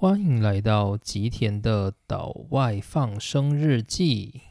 欢迎来到吉田的岛外放生日记。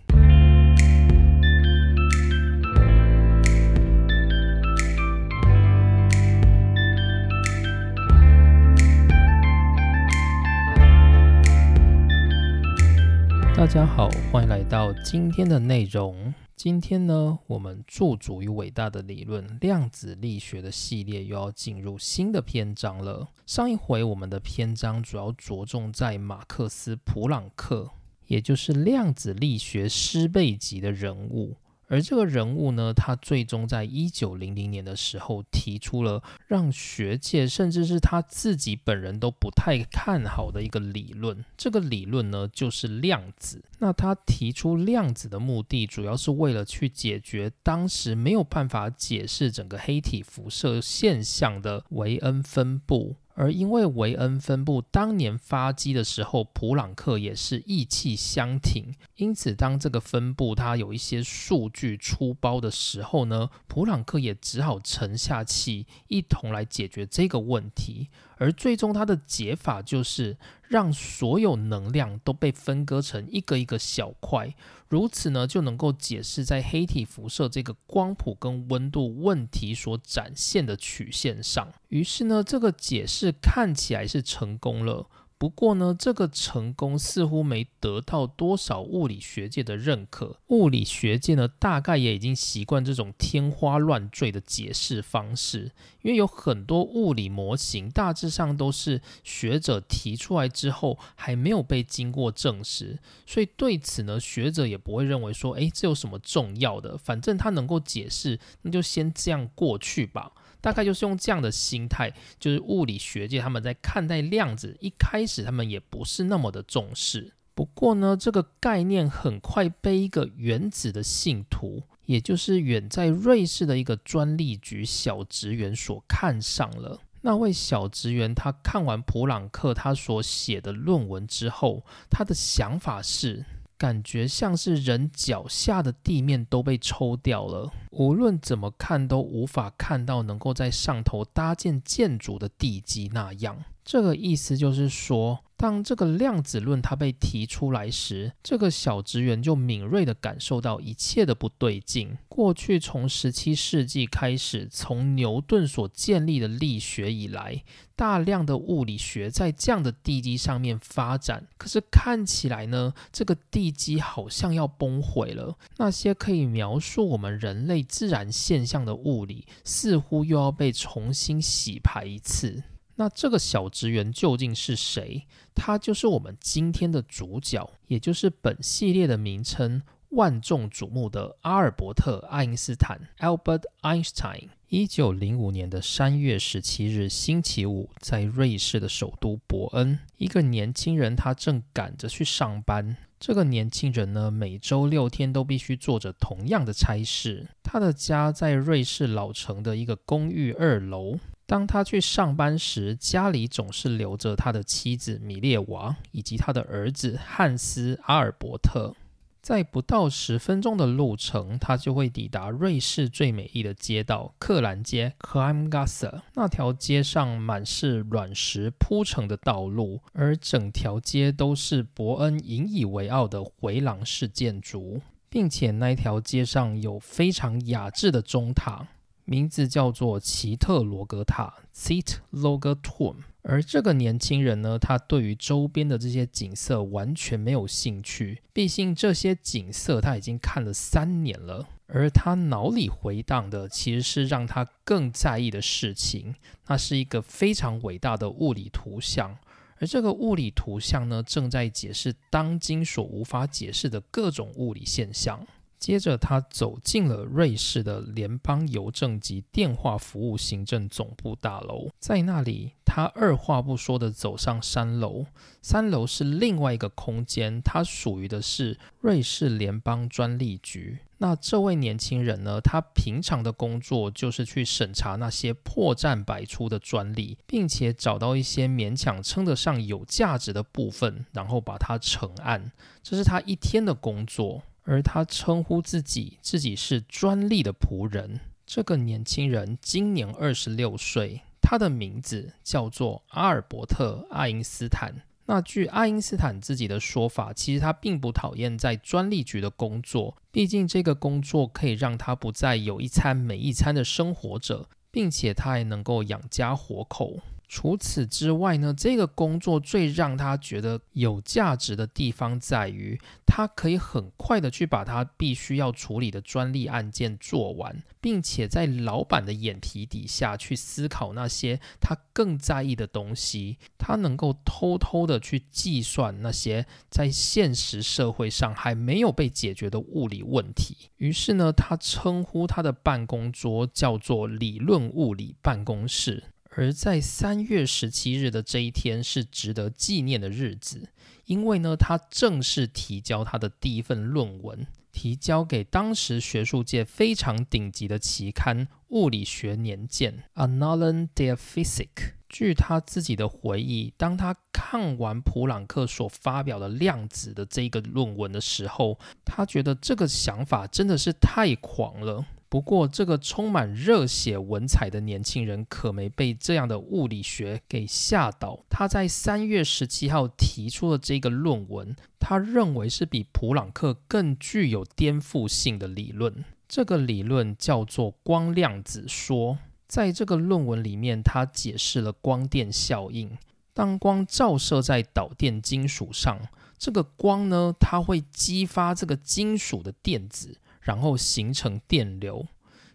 大家好，欢迎来到今天的内容。今天呢，我们驻足于伟大的理论量子力学的系列又要进入新的篇章了。上一回我们的篇章主要着重在马克思·普朗克，也就是量子力学师辈级的人物。而这个人物呢，他最终在一九零零年的时候提出了让学界甚至是他自己本人都不太看好的一个理论。这个理论呢，就是量子。那他提出量子的目的，主要是为了去解决当时没有办法解释整个黑体辐射现象的维恩分布。而因为维恩分布当年发迹的时候，普朗克也是意气相挺，因此当这个分布它有一些数据出包的时候呢，普朗克也只好沉下气，一同来解决这个问题。而最终他的解法就是让所有能量都被分割成一个一个小块，如此呢就能够解释在黑体辐射这个光谱跟温度问题所展现的曲线上。于是呢，这个解释看起来是成功了。不过呢，这个成功似乎没得到多少物理学界的认可。物理学界呢，大概也已经习惯这种天花乱坠的解释方式，因为有很多物理模型大致上都是学者提出来之后还没有被经过证实，所以对此呢，学者也不会认为说，诶，这有什么重要的？反正它能够解释，那就先这样过去吧。大概就是用这样的心态，就是物理学界他们在看待量子，一开始他们也不是那么的重视。不过呢，这个概念很快被一个原子的信徒，也就是远在瑞士的一个专利局小职员所看上了。那位小职员他看完普朗克他所写的论文之后，他的想法是。感觉像是人脚下的地面都被抽掉了，无论怎么看都无法看到能够在上头搭建建筑的地基那样。这个意思就是说。当这个量子论它被提出来时，这个小职员就敏锐地感受到一切的不对劲。过去从十七世纪开始，从牛顿所建立的力学以来，大量的物理学在这样的地基上面发展。可是看起来呢，这个地基好像要崩毁了。那些可以描述我们人类自然现象的物理，似乎又要被重新洗牌一次。那这个小职员究竟是谁？他就是我们今天的主角，也就是本系列的名称——万众瞩目的阿尔伯特·爱因斯坦 （Albert Einstein）。一九零五年的三月十七日，星期五，在瑞士的首都伯恩，一个年轻人他正赶着去上班。这个年轻人呢，每周六天都必须做着同样的差事。他的家在瑞士老城的一个公寓二楼。当他去上班时，家里总是留着他的妻子米列娃以及他的儿子汉斯·阿尔伯特。在不到十分钟的路程，他就会抵达瑞士最美丽的街道——克兰街 k l i m g a s s e 那条街上满是卵石铺成的道路，而整条街都是伯恩引以为傲的回廊式建筑，并且那条街上有非常雅致的钟塔。名字叫做奇特罗格塔 （Cit l o g a t o m。而这个年轻人呢，他对于周边的这些景色完全没有兴趣。毕竟这些景色他已经看了三年了，而他脑里回荡的其实是让他更在意的事情。那是一个非常伟大的物理图像，而这个物理图像呢，正在解释当今所无法解释的各种物理现象。接着，他走进了瑞士的联邦邮政及电话服务行政总部大楼。在那里，他二话不说地走上三楼。三楼是另外一个空间，它属于的是瑞士联邦专利局。那这位年轻人呢？他平常的工作就是去审查那些破绽百出的专利，并且找到一些勉强称得上有价值的部分，然后把它成案。这是他一天的工作。而他称呼自己自己是专利的仆人。这个年轻人今年二十六岁，他的名字叫做阿尔伯特·爱因斯坦。那据爱因斯坦自己的说法，其实他并不讨厌在专利局的工作，毕竟这个工作可以让他不再有一餐没一餐的生活着，并且他还能够养家活口。除此之外呢，这个工作最让他觉得有价值的地方在于，他可以很快的去把他必须要处理的专利案件做完，并且在老板的眼皮底下去思考那些他更在意的东西。他能够偷偷的去计算那些在现实社会上还没有被解决的物理问题。于是呢，他称呼他的办公桌叫做理论物理办公室。而在三月十七日的这一天是值得纪念的日子，因为呢，他正式提交他的第一份论文，提交给当时学术界非常顶级的期刊《物理学年鉴》（Annalen der Physik）。据他自己的回忆，当他看完普朗克所发表的量子的这个论文的时候，他觉得这个想法真的是太狂了。不过，这个充满热血文采的年轻人可没被这样的物理学给吓倒。他在三月十七号提出了这个论文，他认为是比普朗克更具有颠覆性的理论。这个理论叫做光量子说。在这个论文里面，他解释了光电效应。当光照射在导电金属上，这个光呢，它会激发这个金属的电子。然后形成电流。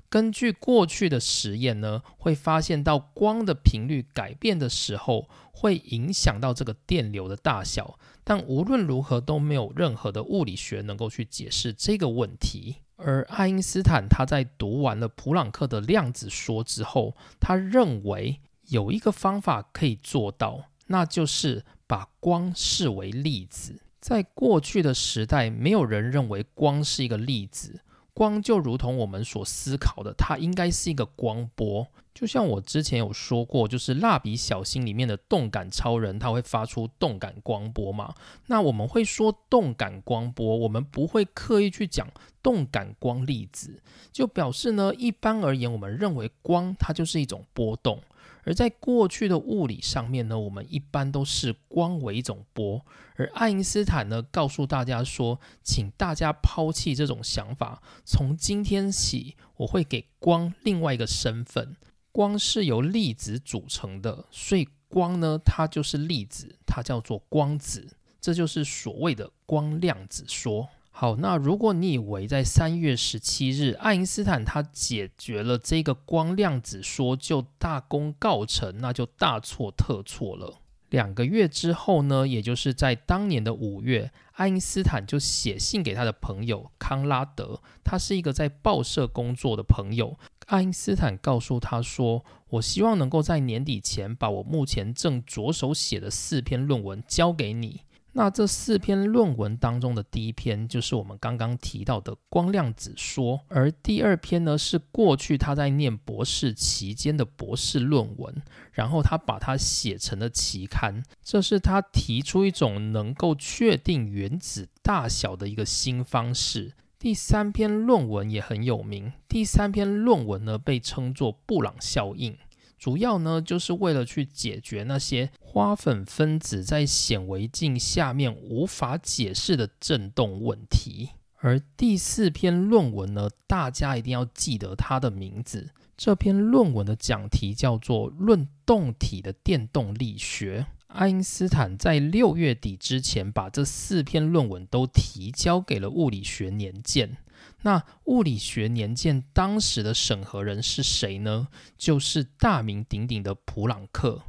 根据过去的实验呢，会发现到光的频率改变的时候，会影响到这个电流的大小。但无论如何都没有任何的物理学能够去解释这个问题。而爱因斯坦他在读完了普朗克的量子说之后，他认为有一个方法可以做到，那就是把光视为粒子。在过去的时代，没有人认为光是一个粒子，光就如同我们所思考的，它应该是一个光波。就像我之前有说过，就是蜡笔小新里面的动感超人，他会发出动感光波嘛？那我们会说动感光波，我们不会刻意去讲动感光粒子，就表示呢，一般而言，我们认为光它就是一种波动。而在过去的物理上面呢，我们一般都是光为一种波，而爱因斯坦呢告诉大家说，请大家抛弃这种想法，从今天起，我会给光另外一个身份，光是由粒子组成的，所以光呢它就是粒子，它叫做光子，这就是所谓的光量子说。好，那如果你以为在三月十七日，爱因斯坦他解决了这个光量子说就大功告成，那就大错特错了。两个月之后呢，也就是在当年的五月，爱因斯坦就写信给他的朋友康拉德，他是一个在报社工作的朋友。爱因斯坦告诉他说：“我希望能够在年底前把我目前正着手写的四篇论文交给你。”那这四篇论文当中的第一篇就是我们刚刚提到的光量子说，而第二篇呢是过去他在念博士期间的博士论文，然后他把它写成了期刊。这是他提出一种能够确定原子大小的一个新方式。第三篇论文也很有名，第三篇论文呢被称作布朗效应。主要呢，就是为了去解决那些花粉分子在显微镜下面无法解释的振动问题。而第四篇论文呢，大家一定要记得它的名字。这篇论文的讲题叫做《论动体的电动力学》。爱因斯坦在六月底之前，把这四篇论文都提交给了《物理学年鉴》。那物理学年鉴当时的审核人是谁呢？就是大名鼎鼎的普朗克。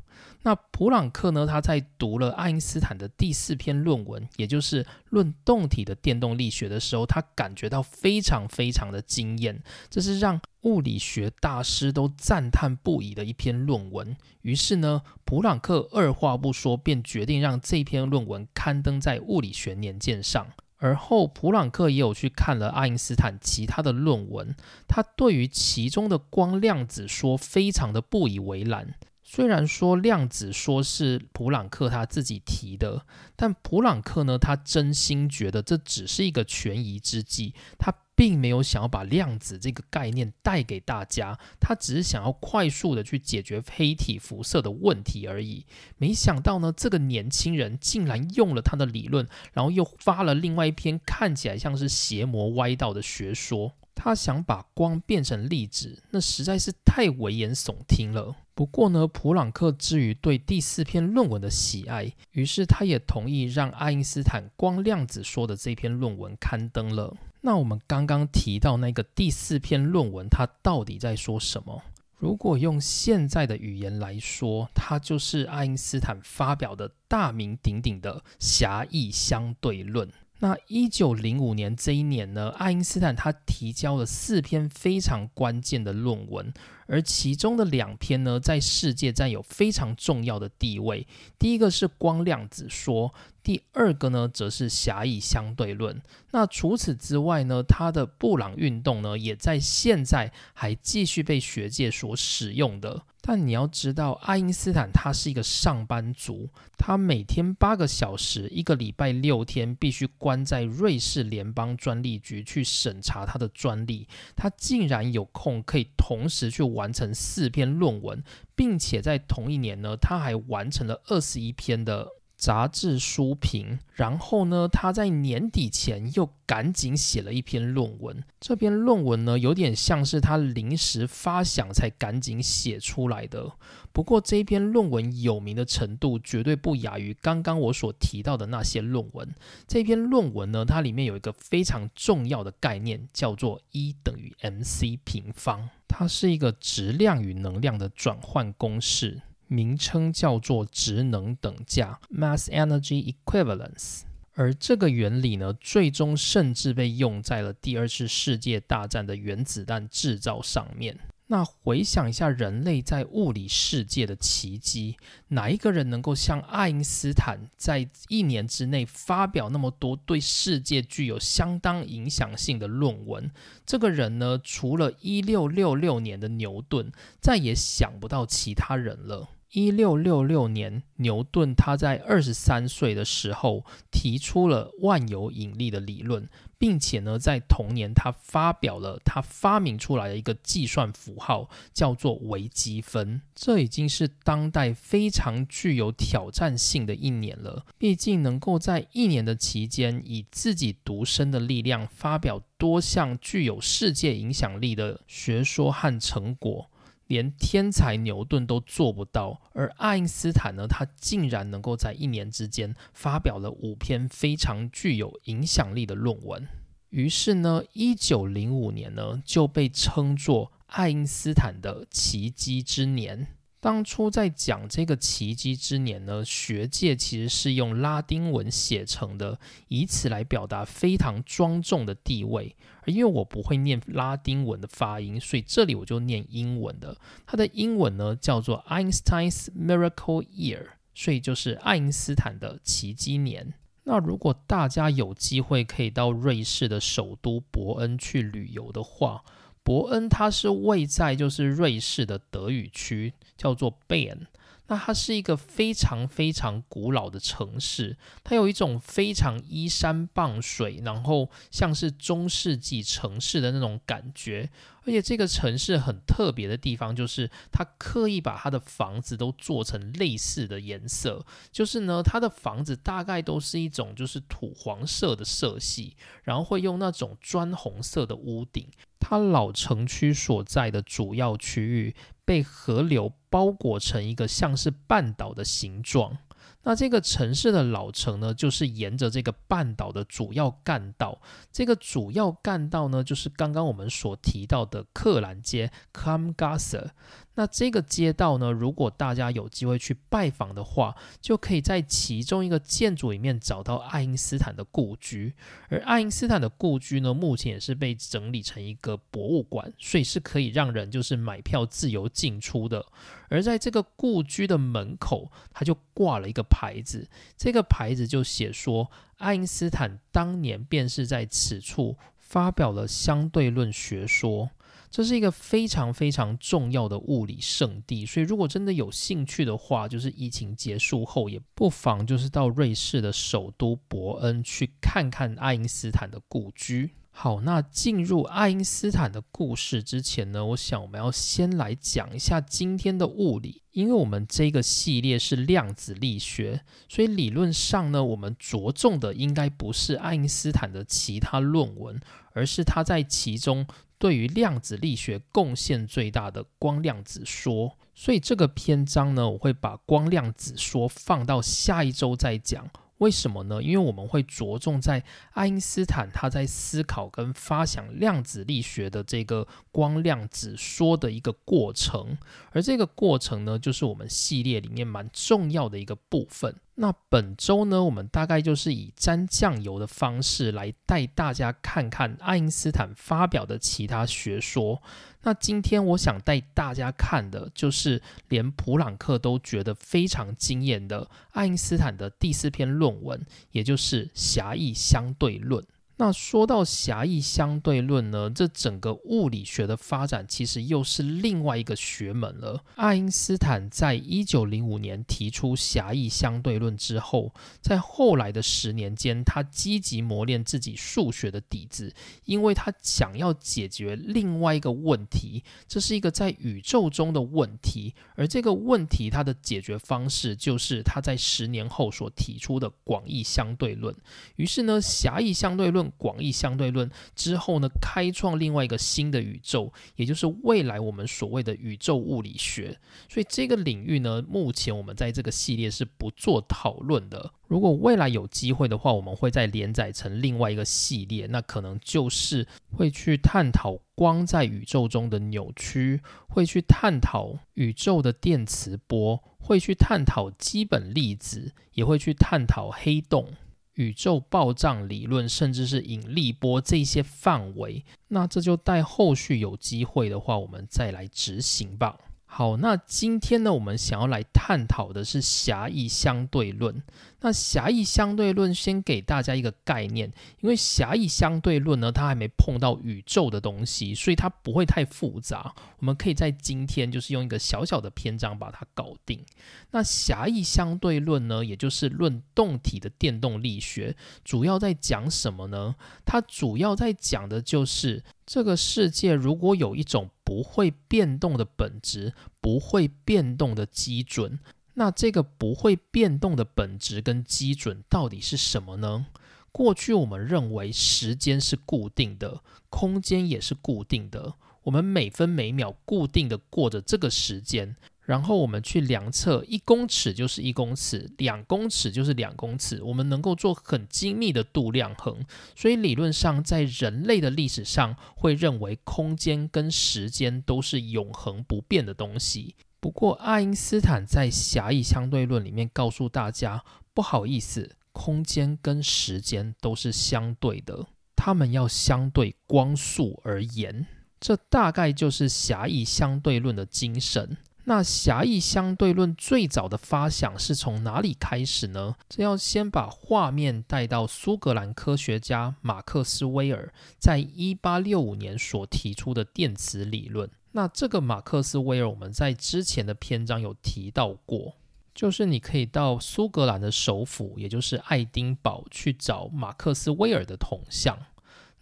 那普朗克呢？他在读了爱因斯坦的第四篇论文，也就是《论动体的电动力学》的时候，他感觉到非常非常的惊艳，这是让物理学大师都赞叹不已的一篇论文。于是呢，普朗克二话不说，便决定让这篇论文刊登在《物理学年鉴》上。而后，普朗克也有去看了爱因斯坦其他的论文，他对于其中的光量子说非常的不以为然。虽然说量子说是普朗克他自己提的，但普朗克呢，他真心觉得这只是一个权宜之计，他并没有想要把量子这个概念带给大家，他只是想要快速的去解决黑体辐射的问题而已。没想到呢，这个年轻人竟然用了他的理论，然后又发了另外一篇看起来像是邪魔歪道的学说。他想把光变成粒子，那实在是太危言耸听了。不过呢，普朗克之于对第四篇论文的喜爱，于是他也同意让爱因斯坦光量子说的这篇论文刊登了。那我们刚刚提到那个第四篇论文，它到底在说什么？如果用现在的语言来说，它就是爱因斯坦发表的大名鼎鼎的狭义相对论。那一九零五年这一年呢，爱因斯坦他提交了四篇非常关键的论文，而其中的两篇呢，在世界占有非常重要的地位。第一个是光量子说。第二个呢，则是狭义相对论。那除此之外呢，它的布朗运动呢，也在现在还继续被学界所使用的。但你要知道，爱因斯坦他是一个上班族，他每天八个小时，一个礼拜六天，必须关在瑞士联邦专利局去审查他的专利。他竟然有空可以同时去完成四篇论文，并且在同一年呢，他还完成了二十一篇的。杂志书评，然后呢，他在年底前又赶紧写了一篇论文。这篇论文呢，有点像是他临时发想才赶紧写出来的。不过这篇论文有名的程度，绝对不亚于刚刚我所提到的那些论文。这篇论文呢，它里面有一个非常重要的概念，叫做 E 等于 mc 平方，它是一个质量与能量的转换公式。名称叫做职能等价 （mass energy equivalence），而这个原理呢，最终甚至被用在了第二次世界大战的原子弹制造上面。那回想一下人类在物理世界的奇迹，哪一个人能够像爱因斯坦在一年之内发表那么多对世界具有相当影响性的论文？这个人呢，除了一六六六年的牛顿，再也想不到其他人了。一六六六年，牛顿他在二十三岁的时候提出了万有引力的理论，并且呢，在同年他发表了他发明出来的一个计算符号，叫做微积分。这已经是当代非常具有挑战性的一年了。毕竟能够在一年的期间，以自己独身的力量发表多项具有世界影响力的学说和成果。连天才牛顿都做不到，而爱因斯坦呢？他竟然能够在一年之间发表了五篇非常具有影响力的论文。于是呢，一九零五年呢就被称作爱因斯坦的奇迹之年。当初在讲这个奇迹之年呢，学界其实是用拉丁文写成的，以此来表达非常庄重的地位。因为我不会念拉丁文的发音，所以这里我就念英文的。它的英文呢叫做 Einstein's Miracle Year，所以就是爱因斯坦的奇迹年。那如果大家有机会可以到瑞士的首都伯恩去旅游的话，伯恩它是位在就是瑞士的德语区，叫做 b e n。那它是一个非常非常古老的城市，它有一种非常依山傍水，然后像是中世纪城市的那种感觉。而且这个城市很特别的地方，就是它刻意把它的房子都做成类似的颜色，就是呢，它的房子大概都是一种就是土黄色的色系，然后会用那种砖红色的屋顶。它老城区所在的主要区域被河流包裹成一个像是半岛的形状。那这个城市的老城呢，就是沿着这个半岛的主要干道。这个主要干道呢，就是刚刚我们所提到的克兰街 （Kamgasa） 那这个街道呢，如果大家有机会去拜访的话，就可以在其中一个建筑里面找到爱因斯坦的故居。而爱因斯坦的故居呢，目前也是被整理成一个博物馆，所以是可以让人就是买票自由进出的。而在这个故居的门口，他就挂了一个牌子，这个牌子就写说，爱因斯坦当年便是在此处发表了相对论学说。这是一个非常非常重要的物理圣地，所以如果真的有兴趣的话，就是疫情结束后，也不妨就是到瑞士的首都伯恩去看看爱因斯坦的故居。好，那进入爱因斯坦的故事之前呢，我想我们要先来讲一下今天的物理，因为我们这个系列是量子力学，所以理论上呢，我们着重的应该不是爱因斯坦的其他论文，而是他在其中对于量子力学贡献最大的光量子说。所以这个篇章呢，我会把光量子说放到下一周再讲。为什么呢？因为我们会着重在爱因斯坦他在思考跟发想量子力学的这个光量子说的一个过程，而这个过程呢，就是我们系列里面蛮重要的一个部分。那本周呢，我们大概就是以沾酱油的方式来带大家看看爱因斯坦发表的其他学说。那今天我想带大家看的就是连普朗克都觉得非常惊艳的爱因斯坦的第四篇论文，也就是狭义相对论。那说到狭义相对论呢，这整个物理学的发展其实又是另外一个学门了。爱因斯坦在一九零五年提出狭义相对论之后，在后来的十年间，他积极磨练自己数学的底子，因为他想要解决另外一个问题，这是一个在宇宙中的问题，而这个问题它的解决方式就是他在十年后所提出的广义相对论。于是呢，狭义相对论。广义相对论之后呢，开创另外一个新的宇宙，也就是未来我们所谓的宇宙物理学。所以这个领域呢，目前我们在这个系列是不做讨论的。如果未来有机会的话，我们会再连载成另外一个系列，那可能就是会去探讨光在宇宙中的扭曲，会去探讨宇宙的电磁波，会去探讨基本粒子，也会去探讨黑洞。宇宙暴胀理论，甚至是引力波这些范围，那这就待后续有机会的话，我们再来执行吧。好，那今天呢，我们想要来探讨的是狭义相对论。那狭义相对论先给大家一个概念，因为狭义相对论呢，它还没碰到宇宙的东西，所以它不会太复杂。我们可以在今天就是用一个小小的篇章把它搞定。那狭义相对论呢，也就是论动体的电动力学，主要在讲什么呢？它主要在讲的就是这个世界如果有一种不会变动的本质，不会变动的基准。那这个不会变动的本质跟基准到底是什么呢？过去我们认为时间是固定的，空间也是固定的，我们每分每秒固定的过着这个时间，然后我们去量测一公尺就是一公尺，两公尺就是两公尺，我们能够做很精密的度量衡，所以理论上在人类的历史上会认为空间跟时间都是永恒不变的东西。不过，爱因斯坦在狭义相对论里面告诉大家，不好意思，空间跟时间都是相对的，它们要相对光速而言。这大概就是狭义相对论的精神。那狭义相对论最早的发想是从哪里开始呢？这要先把画面带到苏格兰科学家马克斯威尔在一八六五年所提出的电磁理论。那这个马克思威尔，我们在之前的篇章有提到过，就是你可以到苏格兰的首府，也就是爱丁堡去找马克思威尔的铜像。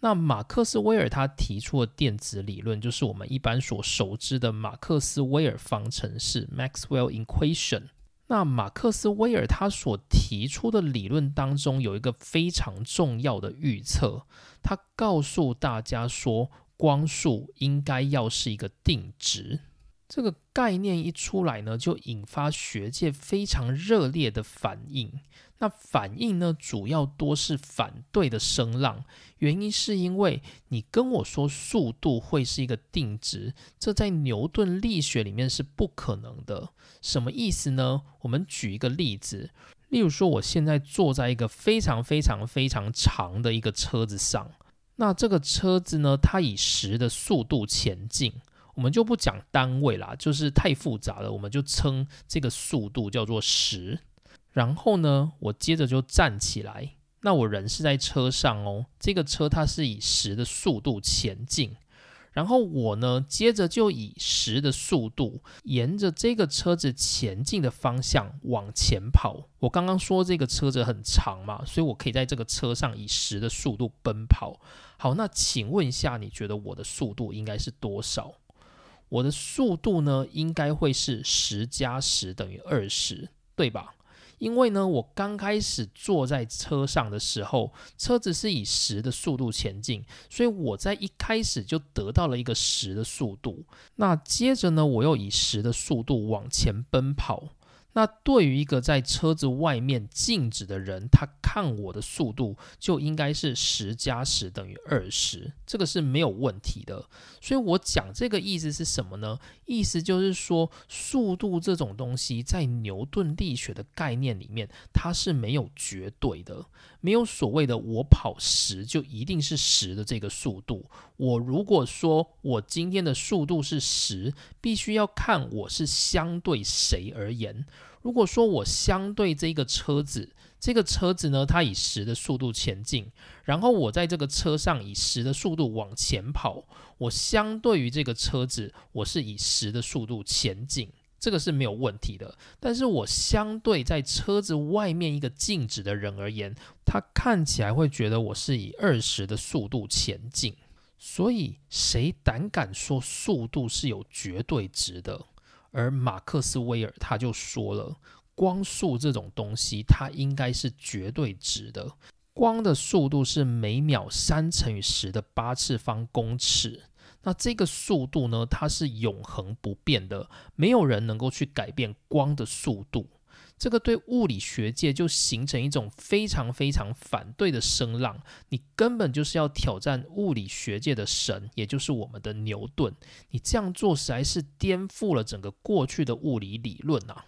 那马克思威尔他提出的电子理论，就是我们一般所熟知的马克思威尔方程式 （Maxwell equation）。那马克思威尔他所提出的理论当中，有一个非常重要的预测，他告诉大家说。光速应该要是一个定值，这个概念一出来呢，就引发学界非常热烈的反应。那反应呢，主要多是反对的声浪。原因是因为你跟我说速度会是一个定值，这在牛顿力学里面是不可能的。什么意思呢？我们举一个例子，例如说，我现在坐在一个非常非常非常长的一个车子上。那这个车子呢？它以十的速度前进，我们就不讲单位啦，就是太复杂了，我们就称这个速度叫做十。然后呢，我接着就站起来，那我人是在车上哦，这个车它是以十的速度前进。然后我呢，接着就以十的速度，沿着这个车子前进的方向往前跑。我刚刚说这个车子很长嘛，所以我可以在这个车上以十的速度奔跑。好，那请问一下，你觉得我的速度应该是多少？我的速度呢，应该会是十加十等于二十，对吧？因为呢，我刚开始坐在车上的时候，车子是以十的速度前进，所以我在一开始就得到了一个十的速度。那接着呢，我又以十的速度往前奔跑。那对于一个在车子外面静止的人，他看我的速度就应该是十加十等于二十，这个是没有问题的。所以我讲这个意思是什么呢？意思就是说，速度这种东西在牛顿力学的概念里面，它是没有绝对的，没有所谓的我跑十就一定是十的这个速度。我如果说我今天的速度是十，必须要看我是相对谁而言。如果说我相对这个车子，这个车子呢，它以十的速度前进，然后我在这个车上以十的速度往前跑，我相对于这个车子，我是以十的速度前进，这个是没有问题的。但是我相对在车子外面一个静止的人而言，他看起来会觉得我是以二十的速度前进。所以谁胆敢说速度是有绝对值的？而马克思威尔他就说了，光速这种东西，它应该是绝对值的。光的速度是每秒三乘以十的八次方公尺。那这个速度呢，它是永恒不变的，没有人能够去改变光的速度。这个对物理学界就形成一种非常非常反对的声浪，你根本就是要挑战物理学界的神，也就是我们的牛顿。你这样做实在是颠覆了整个过去的物理理论啊！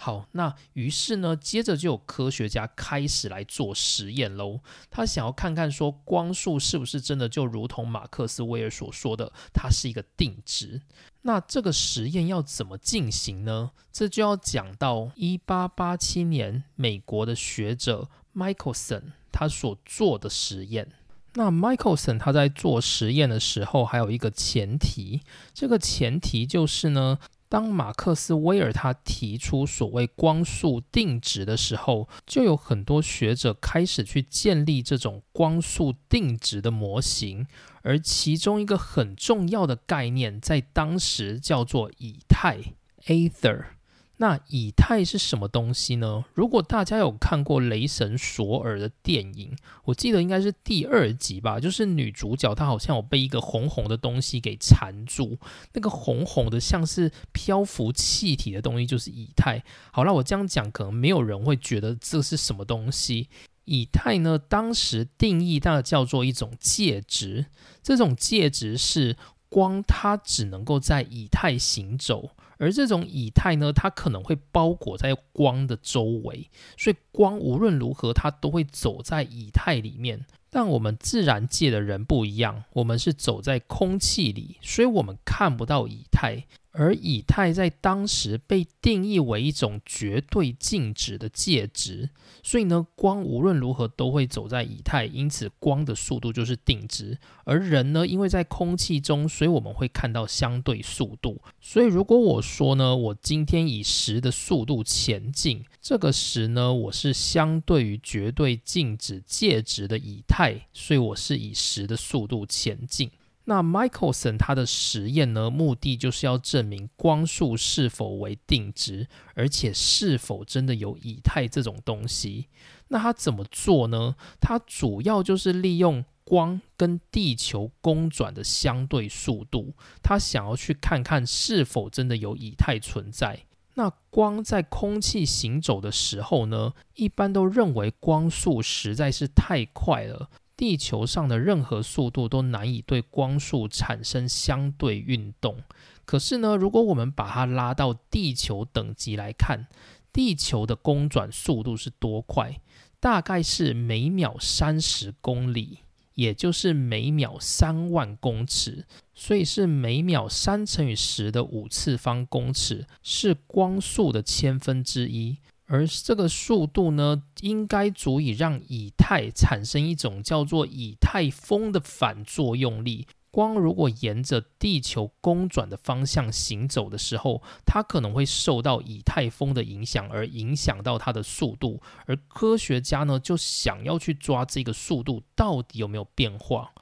好，那于是呢，接着就有科学家开始来做实验喽。他想要看看说，光速是不是真的就如同马克思威尔所说的，它是一个定值。那这个实验要怎么进行呢？这就要讲到一八八七年美国的学者 Michelson 他所做的实验。那 Michelson 他在做实验的时候，还有一个前提，这个前提就是呢。当马克思威尔他提出所谓光速定值的时候，就有很多学者开始去建立这种光速定值的模型，而其中一个很重要的概念，在当时叫做以太 （Aether）。那以太是什么东西呢？如果大家有看过雷神索尔的电影，我记得应该是第二集吧，就是女主角她好像有被一个红红的东西给缠住，那个红红的像是漂浮气体的东西就是以太。好了，我这样讲可能没有人会觉得这是什么东西。以太呢，当时定义它叫做一种介质，这种介质是光它只能够在以太行走。而这种以太呢，它可能会包裹在光的周围，所以光无论如何它都会走在以太里面。但我们自然界的人不一样，我们是走在空气里，所以我们看不到以太。而以太在当时被定义为一种绝对静止的介质，所以呢，光无论如何都会走在以太，因此光的速度就是定值。而人呢，因为在空气中，所以我们会看到相对速度。所以如果我说呢，我今天以十的速度前进，这个十呢，我是相对于绝对静止介质的以太，所以我是以十的速度前进。那 Michelson 他的实验呢，目的就是要证明光速是否为定值，而且是否真的有以太这种东西。那他怎么做呢？他主要就是利用光跟地球公转的相对速度，他想要去看看是否真的有以太存在。那光在空气行走的时候呢，一般都认为光速实在是太快了。地球上的任何速度都难以对光速产生相对运动。可是呢，如果我们把它拉到地球等级来看，地球的公转速度是多快？大概是每秒三十公里，也就是每秒三万公尺，所以是每秒三乘以十的五次方公尺，是光速的千分之一。而这个速度呢，应该足以让以太产生一种叫做以太风的反作用力，光如果沿着地球公转的方向行走的时候，它可能会受到以太风的影响，而影响到它的速度。而科学家呢，就想要去抓这个速度到底有没有变化。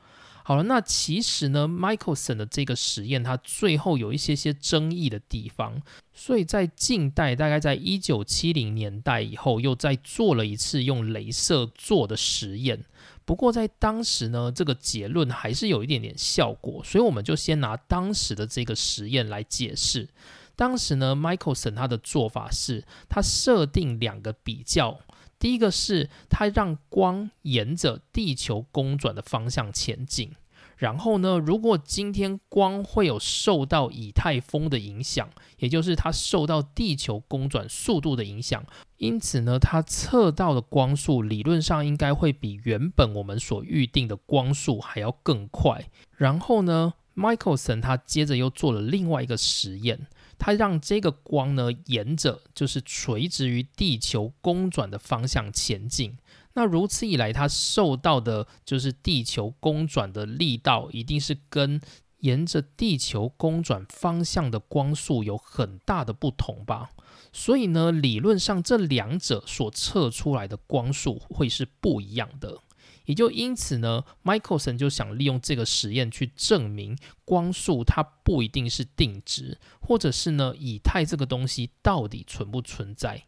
好了，那其实呢，Michelson 的这个实验，它最后有一些些争议的地方，所以在近代，大概在一九七零年代以后，又再做了一次用镭射做的实验。不过在当时呢，这个结论还是有一点点效果，所以我们就先拿当时的这个实验来解释。当时呢，Michelson 他的做法是，他设定两个比较。第一个是它让光沿着地球公转的方向前进，然后呢，如果今天光会有受到以太风的影响，也就是它受到地球公转速度的影响，因此呢，它测到的光速理论上应该会比原本我们所预定的光速还要更快。然后呢，Michelson 他接着又做了另外一个实验。它让这个光呢，沿着就是垂直于地球公转的方向前进。那如此一来，它受到的就是地球公转的力道，一定是跟沿着地球公转方向的光速有很大的不同吧？所以呢，理论上这两者所测出来的光速会是不一样的。也就因此呢，Michelson 就想利用这个实验去证明光速它不一定是定值，或者是呢以太这个东西到底存不存在？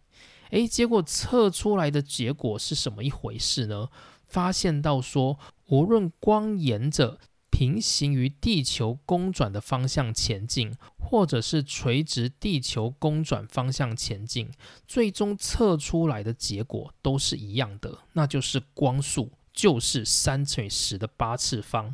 诶，结果测出来的结果是什么一回事呢？发现到说，无论光沿着平行于地球公转的方向前进，或者是垂直地球公转方向前进，最终测出来的结果都是一样的，那就是光速。就是三乘以十的八次方，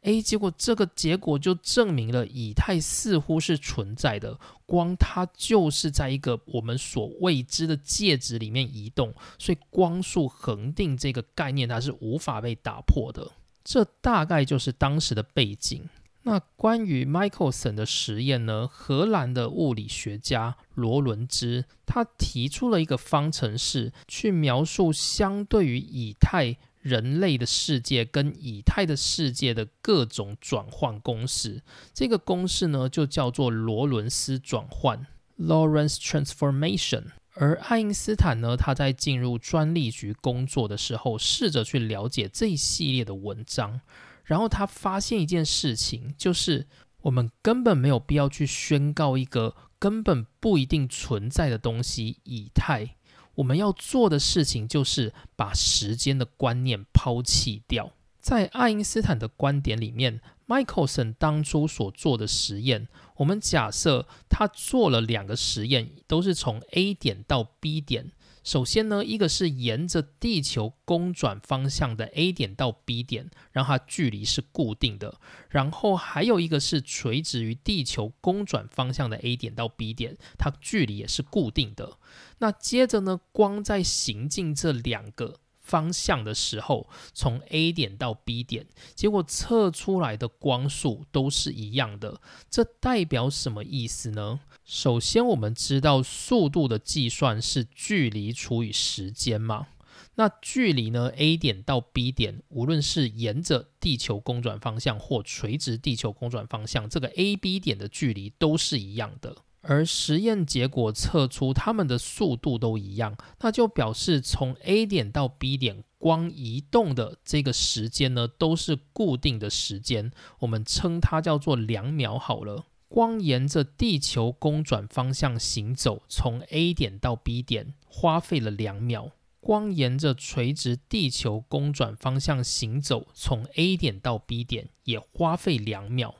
诶，结果这个结果就证明了以太似乎是存在的，光它就是在一个我们所未知的介质里面移动，所以光速恒定这个概念它是无法被打破的。这大概就是当时的背景。那关于 Michelson 的实验呢？荷兰的物理学家罗伦兹他提出了一个方程式，去描述相对于以太。人类的世界跟以太的世界的各种转换公式，这个公式呢就叫做罗伦斯转换 （Lorentz transformation）。而爱因斯坦呢，他在进入专利局工作的时候，试着去了解这一系列的文章，然后他发现一件事情，就是我们根本没有必要去宣告一个根本不一定存在的东西——以太。我们要做的事情就是把时间的观念抛弃掉。在爱因斯坦的观点里面，Michelson 当初所做的实验，我们假设他做了两个实验，都是从 A 点到 B 点。首先呢，一个是沿着地球公转方向的 A 点到 B 点，让它距离是固定的；然后还有一个是垂直于地球公转方向的 A 点到 B 点，它距离也是固定的。那接着呢，光在行进这两个。方向的时候，从 A 点到 B 点，结果测出来的光速都是一样的。这代表什么意思呢？首先，我们知道速度的计算是距离除以时间嘛。那距离呢？A 点到 B 点，无论是沿着地球公转方向或垂直地球公转方向，这个 A、B 点的距离都是一样的。而实验结果测出它们的速度都一样，那就表示从 A 点到 B 点光移动的这个时间呢，都是固定的时间，我们称它叫做两秒好了。光沿着地球公转方向行走，从 A 点到 B 点花费了两秒；光沿着垂直地球公转方向行走，从 A 点到 B 点也花费两秒。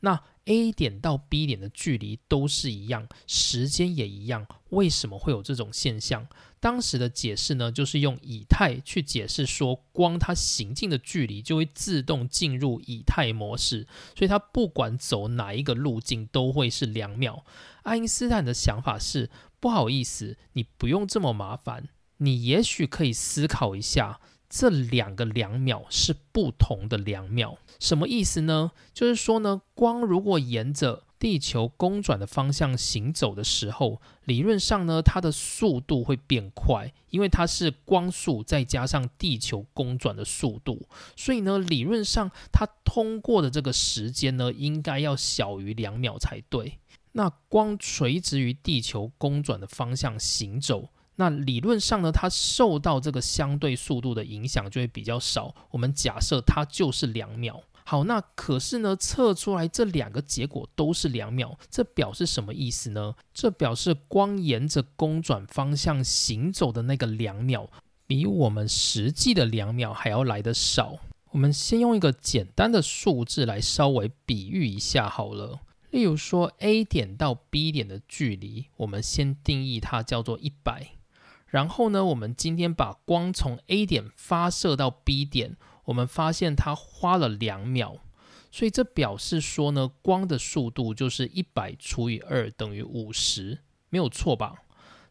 那 A 点到 B 点的距离都是一样，时间也一样，为什么会有这种现象？当时的解释呢，就是用以太去解释，说光它行进的距离就会自动进入以太模式，所以它不管走哪一个路径都会是两秒。爱因斯坦的想法是，不好意思，你不用这么麻烦，你也许可以思考一下。这两个两秒是不同的两秒，什么意思呢？就是说呢，光如果沿着地球公转的方向行走的时候，理论上呢，它的速度会变快，因为它是光速再加上地球公转的速度，所以呢，理论上它通过的这个时间呢，应该要小于两秒才对。那光垂直于地球公转的方向行走，那理论上呢，它受到这个相对速度的影响就会比较少。我们假设它就是两秒。好，那可是呢，测出来这两个结果都是两秒，这表示什么意思呢？这表示光沿着公转方向行走的那个两秒，比我们实际的两秒还要来得少。我们先用一个简单的数字来稍微比喻一下好了。例如说，A 点到 B 点的距离，我们先定义它叫做一百。然后呢，我们今天把光从 A 点发射到 B 点。我们发现它花了两秒，所以这表示说呢，光的速度就是一百除以二等于五十，没有错吧？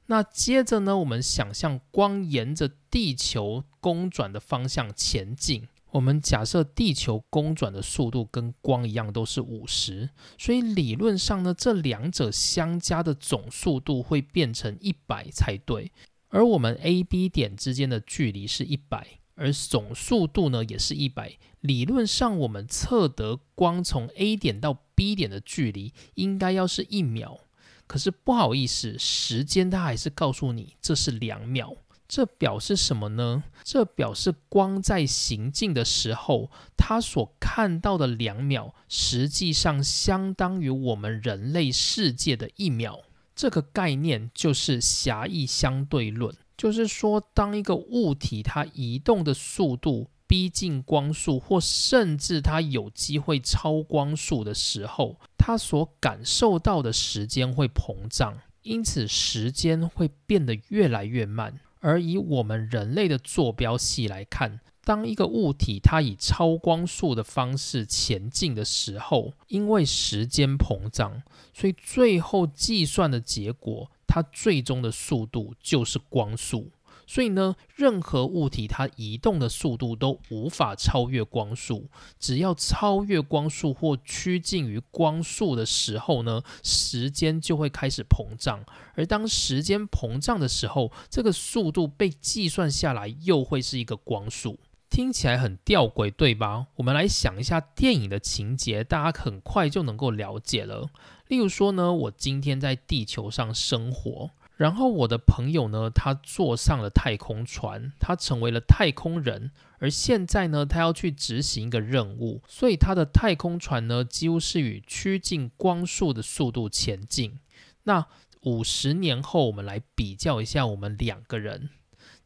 那接着呢，我们想象光沿着地球公转的方向前进，我们假设地球公转的速度跟光一样都是五十，所以理论上呢，这两者相加的总速度会变成一百才对，而我们 A、B 点之间的距离是一百。而总速度呢也是一百，理论上我们测得光从 A 点到 B 点的距离应该要是一秒，可是不好意思，时间它还是告诉你这是两秒。这表示什么呢？这表示光在行进的时候，它所看到的两秒，实际上相当于我们人类世界的一秒。这个概念就是狭义相对论。就是说，当一个物体它移动的速度逼近光速，或甚至它有机会超光速的时候，它所感受到的时间会膨胀，因此时间会变得越来越慢。而以我们人类的坐标系来看，当一个物体它以超光速的方式前进的时候，因为时间膨胀，所以最后计算的结果。它最终的速度就是光速，所以呢，任何物体它移动的速度都无法超越光速。只要超越光速或趋近于光速的时候呢，时间就会开始膨胀。而当时间膨胀的时候，这个速度被计算下来又会是一个光速。听起来很吊诡，对吧？我们来想一下电影的情节，大家很快就能够了解了。例如说呢，我今天在地球上生活，然后我的朋友呢，他坐上了太空船，他成为了太空人，而现在呢，他要去执行一个任务，所以他的太空船呢，几乎是以趋近光速的速度前进。那五十年后，我们来比较一下我们两个人。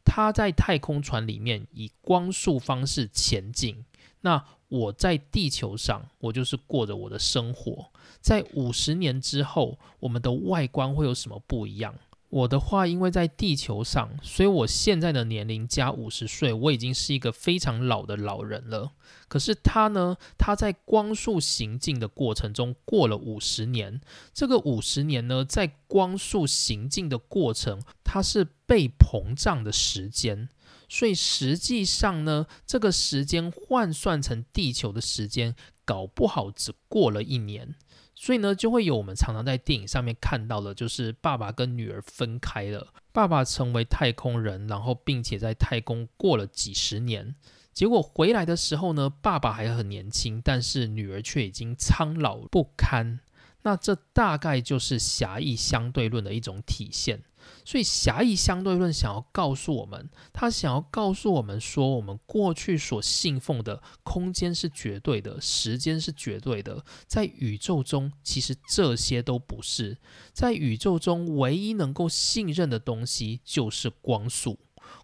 他在太空船里面以光速方式前进，那我在地球上，我就是过着我的生活。在五十年之后，我们的外观会有什么不一样？我的话，因为在地球上，所以我现在的年龄加五十岁，我已经是一个非常老的老人了。可是他呢？他在光速行进的过程中过了五十年，这个五十年呢，在光速行进的过程，它是被膨胀的时间，所以实际上呢，这个时间换算成地球的时间，搞不好只过了一年。所以呢，就会有我们常常在电影上面看到的，就是爸爸跟女儿分开了，爸爸成为太空人，然后并且在太空过了几十年，结果回来的时候呢，爸爸还很年轻，但是女儿却已经苍老不堪。那这大概就是狭义相对论的一种体现。所以狭义相对论想要告诉我们，他想要告诉我们说，我们过去所信奉的空间是绝对的，时间是绝对的，在宇宙中其实这些都不是。在宇宙中唯一能够信任的东西就是光速，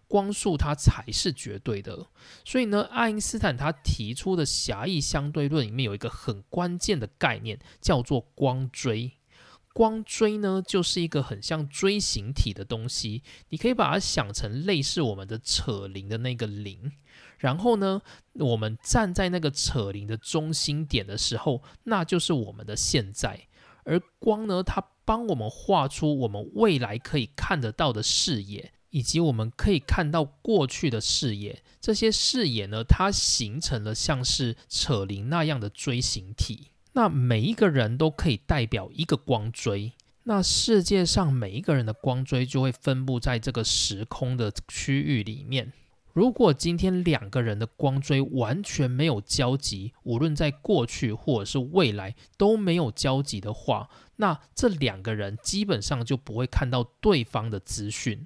光速它才是绝对的。所以呢，爱因斯坦他提出的狭义相对论里面有一个很关键的概念，叫做光锥。光锥呢，就是一个很像锥形体的东西，你可以把它想成类似我们的扯铃的那个铃。然后呢，我们站在那个扯铃的中心点的时候，那就是我们的现在。而光呢，它帮我们画出我们未来可以看得到的视野，以及我们可以看到过去的视野。这些视野呢，它形成了像是扯铃那样的锥形体。那每一个人都可以代表一个光锥。那世界上每一个人的光锥就会分布在这个时空的区域里面。如果今天两个人的光锥完全没有交集，无论在过去或者是未来都没有交集的话，那这两个人基本上就不会看到对方的资讯。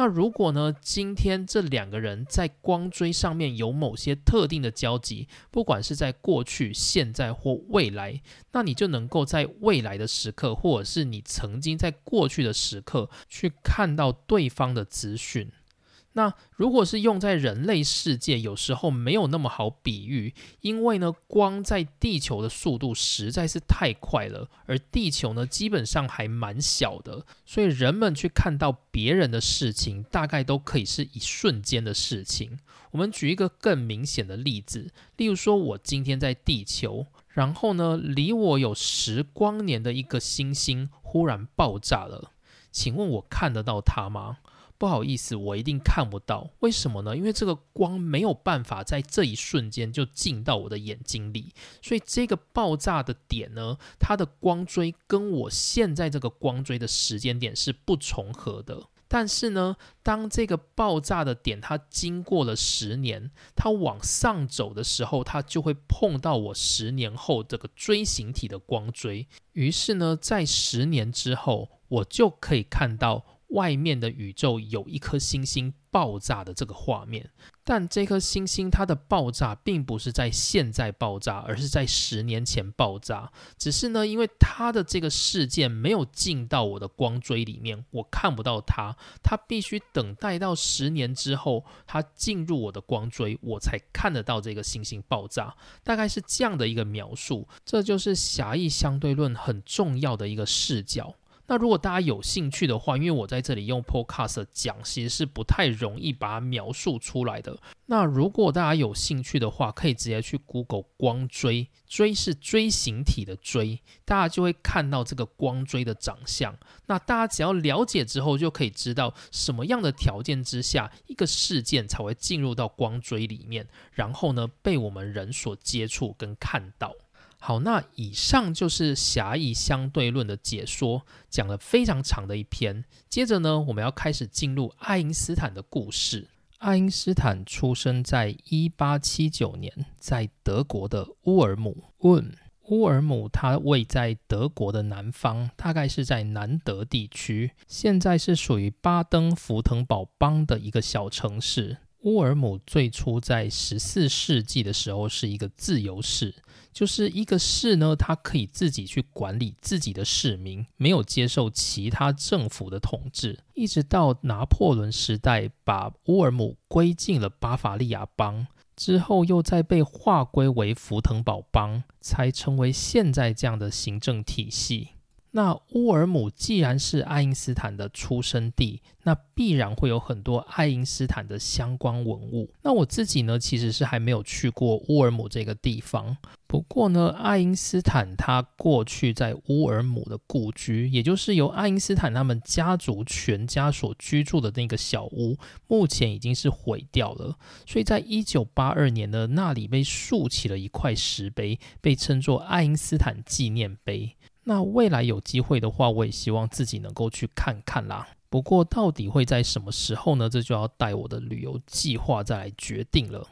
那如果呢？今天这两个人在光锥上面有某些特定的交集，不管是在过去、现在或未来，那你就能够在未来的时刻，或者是你曾经在过去的时刻，去看到对方的资讯。那如果是用在人类世界，有时候没有那么好比喻，因为呢，光在地球的速度实在是太快了，而地球呢，基本上还蛮小的，所以人们去看到别人的事情，大概都可以是一瞬间的事情。我们举一个更明显的例子，例如说，我今天在地球，然后呢，离我有十光年的一个星星忽然爆炸了，请问我看得到它吗？不好意思，我一定看不到。为什么呢？因为这个光没有办法在这一瞬间就进到我的眼睛里，所以这个爆炸的点呢，它的光锥跟我现在这个光锥的时间点是不重合的。但是呢，当这个爆炸的点它经过了十年，它往上走的时候，它就会碰到我十年后这个锥形体的光锥。于是呢，在十年之后，我就可以看到。外面的宇宙有一颗星星爆炸的这个画面，但这颗星星它的爆炸并不是在现在爆炸，而是在十年前爆炸。只是呢，因为它的这个事件没有进到我的光锥里面，我看不到它，它必须等待到十年之后，它进入我的光锥，我才看得到这个星星爆炸。大概是这样的一个描述，这就是狭义相对论很重要的一个视角。那如果大家有兴趣的话，因为我在这里用 Podcast 讲，其实是不太容易把它描述出来的。那如果大家有兴趣的话，可以直接去 Google 光锥，锥是锥形体的锥，大家就会看到这个光锥的长相。那大家只要了解之后，就可以知道什么样的条件之下，一个事件才会进入到光锥里面，然后呢被我们人所接触跟看到。好，那以上就是狭义相对论的解说，讲了非常长的一篇。接着呢，我们要开始进入爱因斯坦的故事。爱因斯坦出生在一八七九年，在德国的乌尔姆。问乌尔姆，它位在德国的南方，大概是在南德地区，现在是属于巴登符腾堡邦的一个小城市。乌尔姆最初在十四世纪的时候是一个自由市，就是一个市呢，它可以自己去管理自己的市民，没有接受其他政府的统治。一直到拿破仑时代，把乌尔姆归进了巴伐利亚邦之后，又再被划归为福腾堡邦，才成为现在这样的行政体系。那乌尔姆既然是爱因斯坦的出生地，那必然会有很多爱因斯坦的相关文物。那我自己呢，其实是还没有去过乌尔姆这个地方。不过呢，爱因斯坦他过去在乌尔姆的故居，也就是由爱因斯坦他们家族全家所居住的那个小屋，目前已经是毁掉了。所以在一九八二年呢，那里被竖起了一块石碑，被称作爱因斯坦纪念碑。那未来有机会的话，我也希望自己能够去看看啦。不过到底会在什么时候呢？这就要带我的旅游计划再来决定了。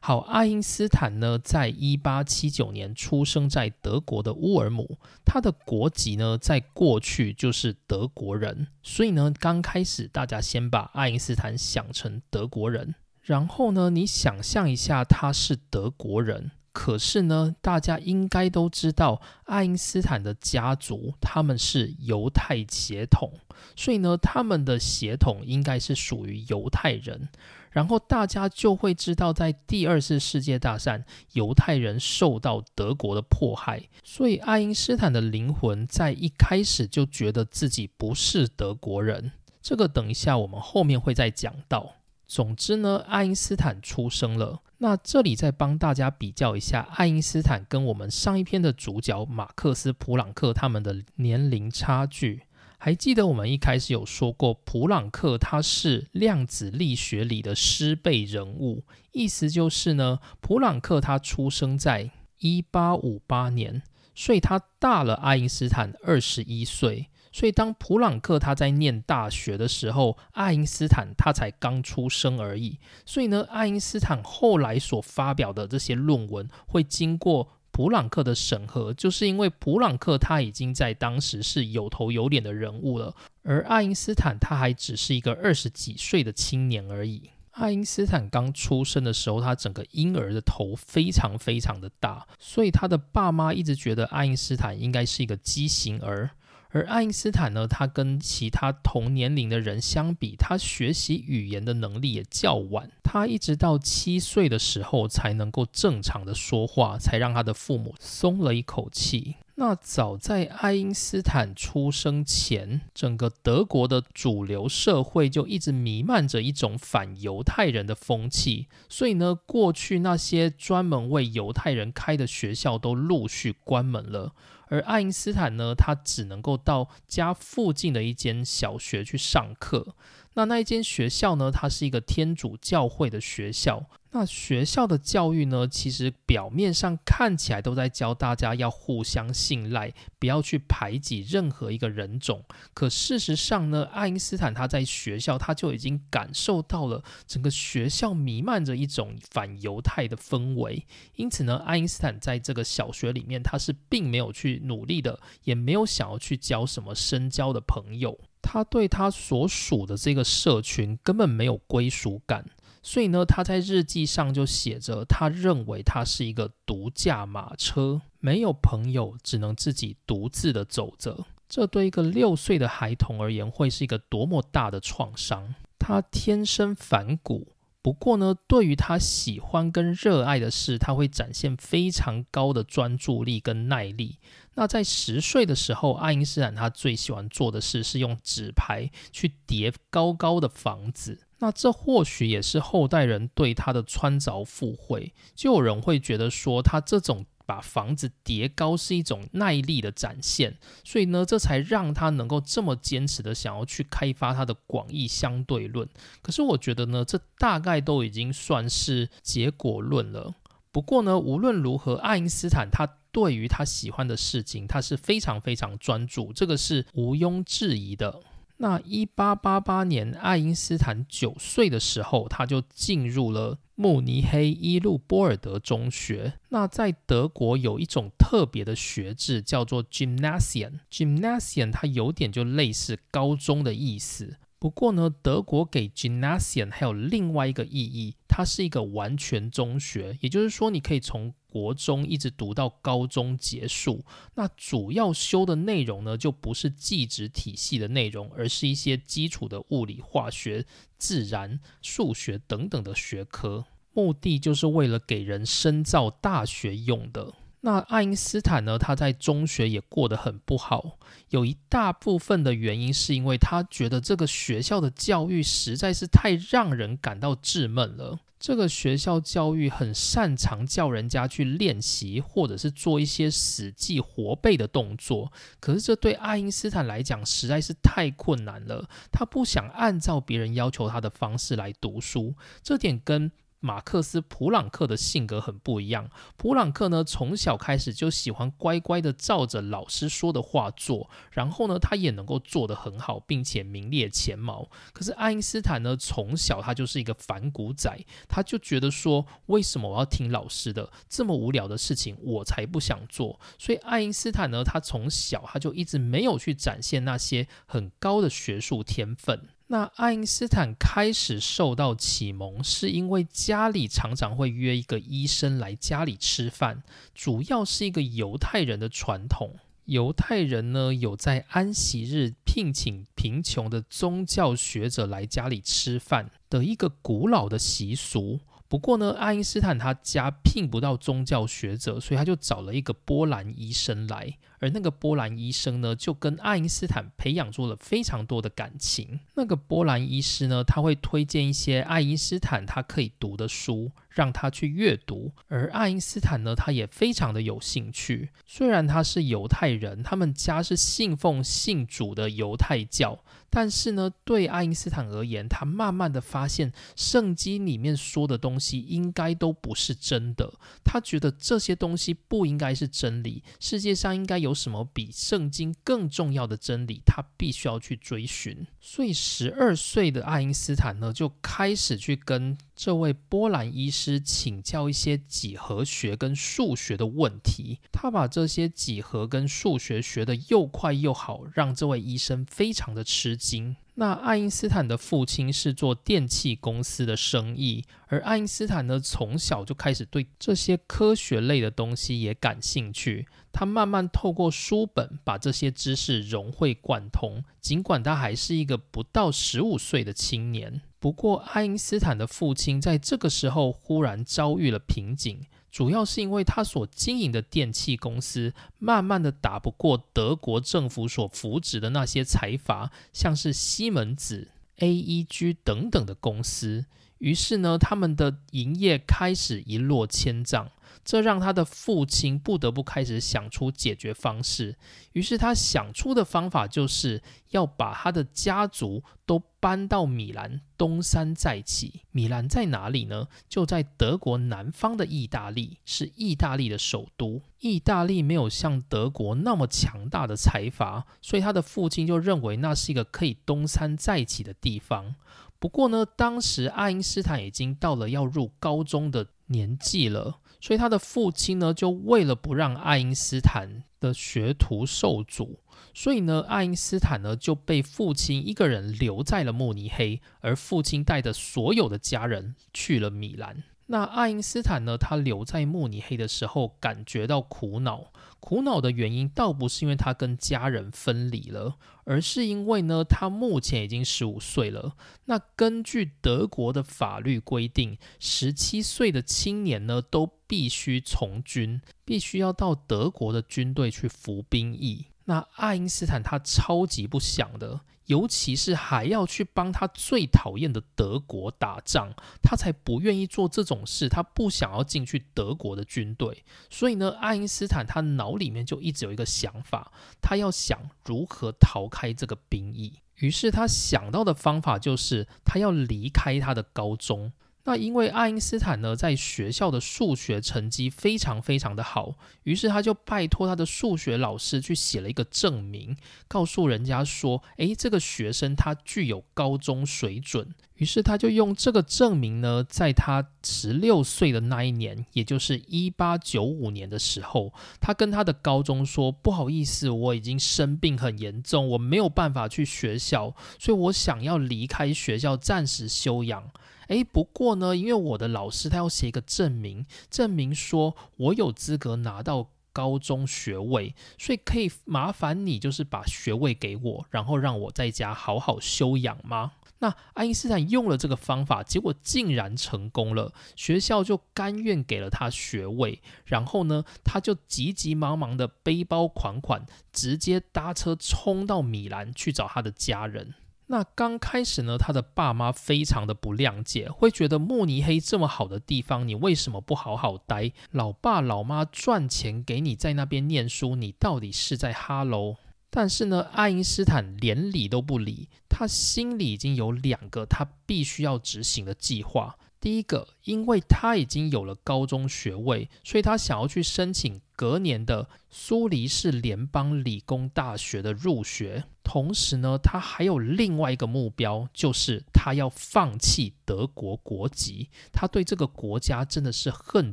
好，爱因斯坦呢，在一八七九年出生在德国的乌尔姆，他的国籍呢，在过去就是德国人，所以呢，刚开始大家先把爱因斯坦想成德国人，然后呢，你想象一下他是德国人。可是呢，大家应该都知道，爱因斯坦的家族他们是犹太血统，所以呢，他们的血统应该是属于犹太人。然后大家就会知道，在第二次世界大战，犹太人受到德国的迫害，所以爱因斯坦的灵魂在一开始就觉得自己不是德国人。这个等一下我们后面会再讲到。总之呢，爱因斯坦出生了。那这里再帮大家比较一下，爱因斯坦跟我们上一篇的主角马克思·普朗克他们的年龄差距。还记得我们一开始有说过，普朗克他是量子力学里的师辈人物，意思就是呢，普朗克他出生在一八五八年，所以他大了爱因斯坦二十一岁。所以当普朗克他在念大学的时候，爱因斯坦他才刚出生而已。所以呢，爱因斯坦后来所发表的这些论文会经过普朗克的审核，就是因为普朗克他已经在当时是有头有脸的人物了，而爱因斯坦他还只是一个二十几岁的青年而已。爱因斯坦刚出生的时候，他整个婴儿的头非常非常的大，所以他的爸妈一直觉得爱因斯坦应该是一个畸形儿。而爱因斯坦呢，他跟其他同年龄的人相比，他学习语言的能力也较晚，他一直到七岁的时候才能够正常的说话，才让他的父母松了一口气。那早在爱因斯坦出生前，整个德国的主流社会就一直弥漫着一种反犹太人的风气，所以呢，过去那些专门为犹太人开的学校都陆续关门了。而爱因斯坦呢，他只能够到家附近的一间小学去上课。那那一间学校呢，它是一个天主教会的学校。那学校的教育呢，其实表面上看起来都在教大家要互相信赖，不要去排挤任何一个人种。可事实上呢，爱因斯坦他在学校他就已经感受到了整个学校弥漫着一种反犹太的氛围。因此呢，爱因斯坦在这个小学里面，他是并没有去努力的，也没有想要去交什么深交的朋友。他对他所属的这个社群根本没有归属感。所以呢，他在日记上就写着，他认为他是一个独驾马车，没有朋友，只能自己独自的走着。这对一个六岁的孩童而言，会是一个多么大的创伤。他天生反骨，不过呢，对于他喜欢跟热爱的事，他会展现非常高的专注力跟耐力。那在十岁的时候，爱因斯坦他最喜欢做的事是用纸牌去叠高高的房子。那这或许也是后代人对他的穿凿附会，就有人会觉得说他这种把房子叠高是一种耐力的展现，所以呢，这才让他能够这么坚持的想要去开发他的广义相对论。可是我觉得呢，这大概都已经算是结果论了。不过呢，无论如何，爱因斯坦他对于他喜欢的事情，他是非常非常专注，这个是毋庸置疑的。那一八八八年，爱因斯坦九岁的时候，他就进入了慕尼黑伊路波尔德中学。那在德国有一种特别的学制，叫做 Gymnasium。Gymnasium 它有点就类似高中的意思。不过呢，德国给 Gymnasium 还有另外一个意义，它是一个完全中学，也就是说，你可以从国中一直读到高中结束。那主要修的内容呢，就不是技职体系的内容，而是一些基础的物理、化学、自然、数学等等的学科，目的就是为了给人深造大学用的。那爱因斯坦呢？他在中学也过得很不好，有一大部分的原因是因为他觉得这个学校的教育实在是太让人感到稚闷了。这个学校教育很擅长叫人家去练习，或者是做一些死记活背的动作，可是这对爱因斯坦来讲实在是太困难了。他不想按照别人要求他的方式来读书，这点跟。马克思·普朗克的性格很不一样。普朗克呢，从小开始就喜欢乖乖的照着老师说的话做，然后呢，他也能够做得很好，并且名列前茅。可是爱因斯坦呢，从小他就是一个反骨仔，他就觉得说，为什么我要听老师的？这么无聊的事情，我才不想做。所以爱因斯坦呢，他从小他就一直没有去展现那些很高的学术天分。那爱因斯坦开始受到启蒙，是因为家里常常会约一个医生来家里吃饭，主要是一个犹太人的传统。犹太人呢，有在安息日聘请贫穷的宗教学者来家里吃饭的一个古老的习俗。不过呢，爱因斯坦他家聘不到宗教学者，所以他就找了一个波兰医生来。而那个波兰医生呢，就跟爱因斯坦培养出了非常多的感情。那个波兰医师呢，他会推荐一些爱因斯坦他可以读的书。让他去阅读，而爱因斯坦呢，他也非常的有兴趣。虽然他是犹太人，他们家是信奉信主的犹太教。但是呢，对爱因斯坦而言，他慢慢的发现圣经里面说的东西应该都不是真的。他觉得这些东西不应该是真理，世界上应该有有什么比圣经更重要的真理，他必须要去追寻。所以，十二岁的爱因斯坦呢，就开始去跟这位波兰医师请教一些几何学跟数学的问题。他把这些几何跟数学学得又快又好，让这位医生非常的吃惊。那爱因斯坦的父亲是做电器公司的生意，而爱因斯坦呢，从小就开始对这些科学类的东西也感兴趣。他慢慢透过书本把这些知识融会贯通。尽管他还是一个不到十五岁的青年，不过爱因斯坦的父亲在这个时候忽然遭遇了瓶颈。主要是因为他所经营的电器公司慢慢的打不过德国政府所扶植的那些财阀，像是西门子、AEG 等等的公司，于是呢，他们的营业开始一落千丈。这让他的父亲不得不开始想出解决方式。于是他想出的方法就是要把他的家族都搬到米兰，东山再起。米兰在哪里呢？就在德国南方的意大利，是意大利的首都。意大利没有像德国那么强大的财阀，所以他的父亲就认为那是一个可以东山再起的地方。不过呢，当时爱因斯坦已经到了要入高中的年纪了。所以他的父亲呢，就为了不让爱因斯坦的学徒受阻，所以呢，爱因斯坦呢就被父亲一个人留在了慕尼黑，而父亲带着所有的家人去了米兰。那爱因斯坦呢？他留在慕尼黑的时候，感觉到苦恼。苦恼的原因倒不是因为他跟家人分离了，而是因为呢，他目前已经十五岁了。那根据德国的法律规定，十七岁的青年呢，都必须从军，必须要到德国的军队去服兵役。那爱因斯坦他超级不想的。尤其是还要去帮他最讨厌的德国打仗，他才不愿意做这种事。他不想要进去德国的军队，所以呢，爱因斯坦他脑里面就一直有一个想法，他要想如何逃开这个兵役。于是他想到的方法就是，他要离开他的高中。那因为爱因斯坦呢，在学校的数学成绩非常非常的好，于是他就拜托他的数学老师去写了一个证明，告诉人家说，诶，这个学生他具有高中水准。于是他就用这个证明呢，在他十六岁的那一年，也就是一八九五年的时候，他跟他的高中说，不好意思，我已经生病很严重，我没有办法去学校，所以我想要离开学校，暂时休养。诶，不过呢，因为我的老师他要写一个证明，证明说我有资格拿到高中学位，所以可以麻烦你就是把学位给我，然后让我在家好好休养吗？那爱因斯坦用了这个方法，结果竟然成功了，学校就甘愿给了他学位，然后呢，他就急急忙忙的背包款款，直接搭车冲到米兰去找他的家人。那刚开始呢，他的爸妈非常的不谅解，会觉得慕尼黑这么好的地方，你为什么不好好待？老爸老妈赚钱给你在那边念书，你到底是在哈喽？但是呢，爱因斯坦连理都不理，他心里已经有两个他必须要执行的计划。第一个，因为他已经有了高中学位，所以他想要去申请隔年的苏黎世联邦理工大学的入学。同时呢，他还有另外一个目标，就是他要放弃德国国籍。他对这个国家真的是恨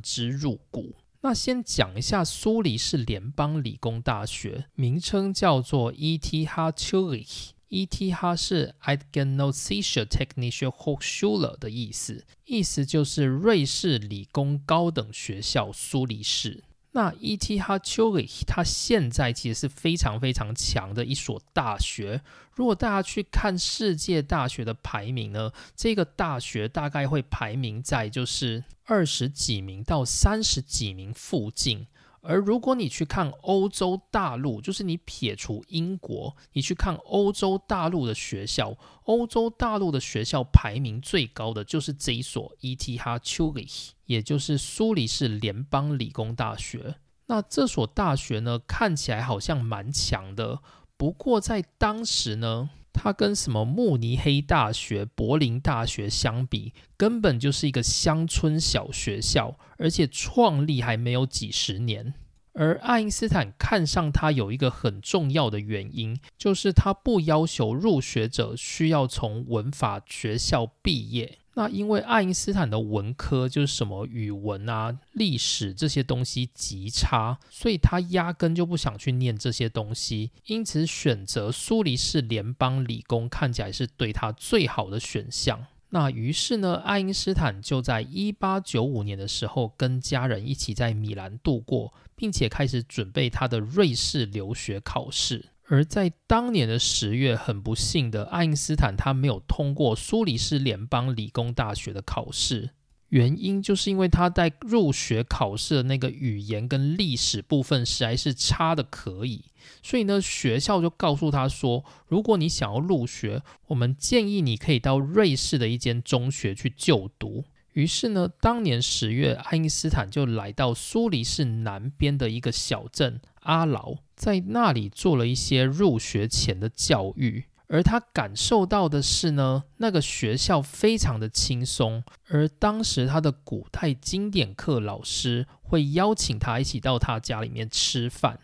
之入骨。那先讲一下苏黎世联邦理工大学，名称叫做 ETH Zurich。ETH 是 Eidgenossische Technische Hochschule 的意思，意思就是瑞士理工高等学校苏黎世。那 E T 哈丘里它现在其实是非常非常强的一所大学。如果大家去看世界大学的排名呢，这个大学大概会排名在就是二十几名到三十几名附近。而如果你去看欧洲大陆，就是你撇除英国，你去看欧洲大陆的学校，欧洲大陆的学校排名最高的就是这一所 ETH Zurich，也就是苏黎世联邦理工大学。那这所大学呢，看起来好像蛮强的，不过在当时呢。它跟什么慕尼黑大学、柏林大学相比，根本就是一个乡村小学校，而且创立还没有几十年。而爱因斯坦看上它有一个很重要的原因，就是他不要求入学者需要从文法学校毕业。那因为爱因斯坦的文科就是什么语文啊、历史这些东西极差，所以他压根就不想去念这些东西，因此选择苏黎世联邦理工看起来是对他最好的选项。那于是呢，爱因斯坦就在一八九五年的时候跟家人一起在米兰度过，并且开始准备他的瑞士留学考试。而在当年的十月，很不幸的，爱因斯坦他没有通过苏黎世联邦理工大学的考试，原因就是因为他在入学考试的那个语言跟历史部分实在是差的可以，所以呢，学校就告诉他说，如果你想要入学，我们建议你可以到瑞士的一间中学去就读。于是呢，当年十月，爱因斯坦就来到苏黎世南边的一个小镇阿劳，在那里做了一些入学前的教育。而他感受到的是呢，那个学校非常的轻松，而当时他的古代经典课老师会邀请他一起到他家里面吃饭。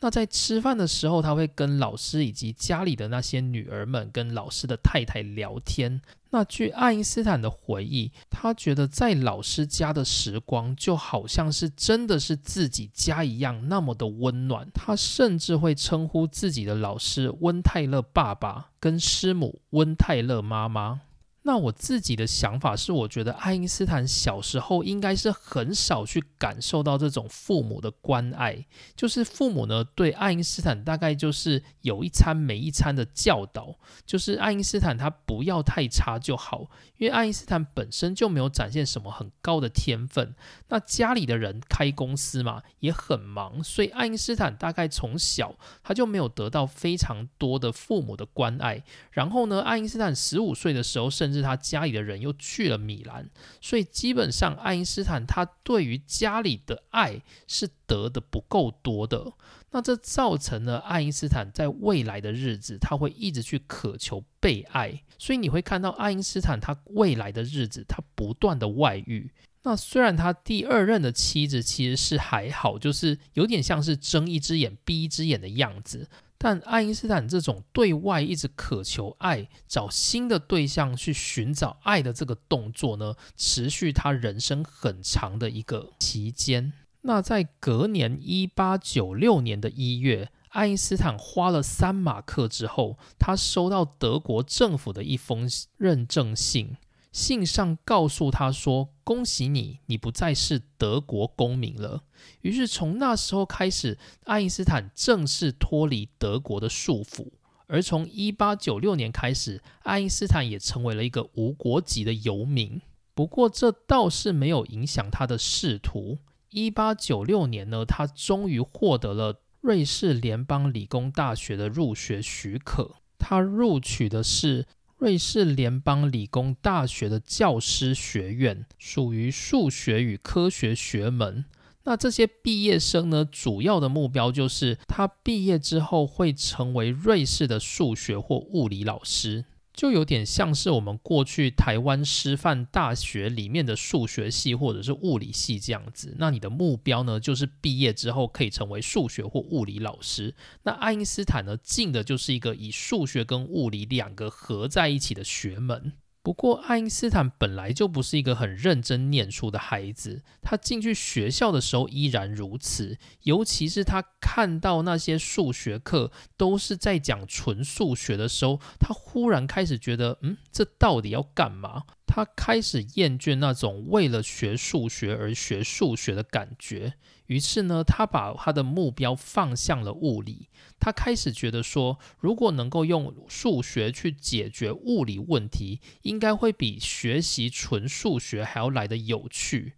那在吃饭的时候，他会跟老师以及家里的那些女儿们、跟老师的太太聊天。那据爱因斯坦的回忆，他觉得在老师家的时光就好像是真的是自己家一样，那么的温暖。他甚至会称呼自己的老师温泰勒爸爸，跟师母温泰勒妈妈。那我自己的想法是，我觉得爱因斯坦小时候应该是很少去感受到这种父母的关爱，就是父母呢对爱因斯坦大概就是有一餐没一餐的教导，就是爱因斯坦他不要太差就好，因为爱因斯坦本身就没有展现什么很高的天分，那家里的人开公司嘛也很忙，所以爱因斯坦大概从小他就没有得到非常多的父母的关爱，然后呢，爱因斯坦十五岁的时候甚至。他家里的人又去了米兰，所以基本上爱因斯坦他对于家里的爱是得的不够多的。那这造成了爱因斯坦在未来的日子，他会一直去渴求被爱。所以你会看到爱因斯坦他未来的日子，他不断的外遇。那虽然他第二任的妻子其实是还好，就是有点像是睁一只眼闭一只眼的样子。但爱因斯坦这种对外一直渴求爱、找新的对象去寻找爱的这个动作呢，持续他人生很长的一个期间。那在隔年一八九六年的一月，爱因斯坦花了三马克之后，他收到德国政府的一封认证信。信上告诉他说：“恭喜你，你不再是德国公民了。”于是从那时候开始，爱因斯坦正式脱离德国的束缚。而从1896年开始，爱因斯坦也成为了一个无国籍的游民。不过这倒是没有影响他的仕途。1896年呢，他终于获得了瑞士联邦理工大学的入学许可。他录取的是。瑞士联邦理工大学的教师学院属于数学与科学学门。那这些毕业生呢，主要的目标就是他毕业之后会成为瑞士的数学或物理老师。就有点像是我们过去台湾师范大学里面的数学系或者是物理系这样子。那你的目标呢，就是毕业之后可以成为数学或物理老师。那爱因斯坦呢，进的就是一个以数学跟物理两个合在一起的学门。不过，爱因斯坦本来就不是一个很认真念书的孩子。他进去学校的时候依然如此，尤其是他看到那些数学课都是在讲纯数学的时候，他忽然开始觉得，嗯，这到底要干嘛？他开始厌倦那种为了学数学而学数学的感觉。于是呢，他把他的目标放向了物理。他开始觉得说，如果能够用数学去解决物理问题，应该会比学习纯数学还要来的有趣。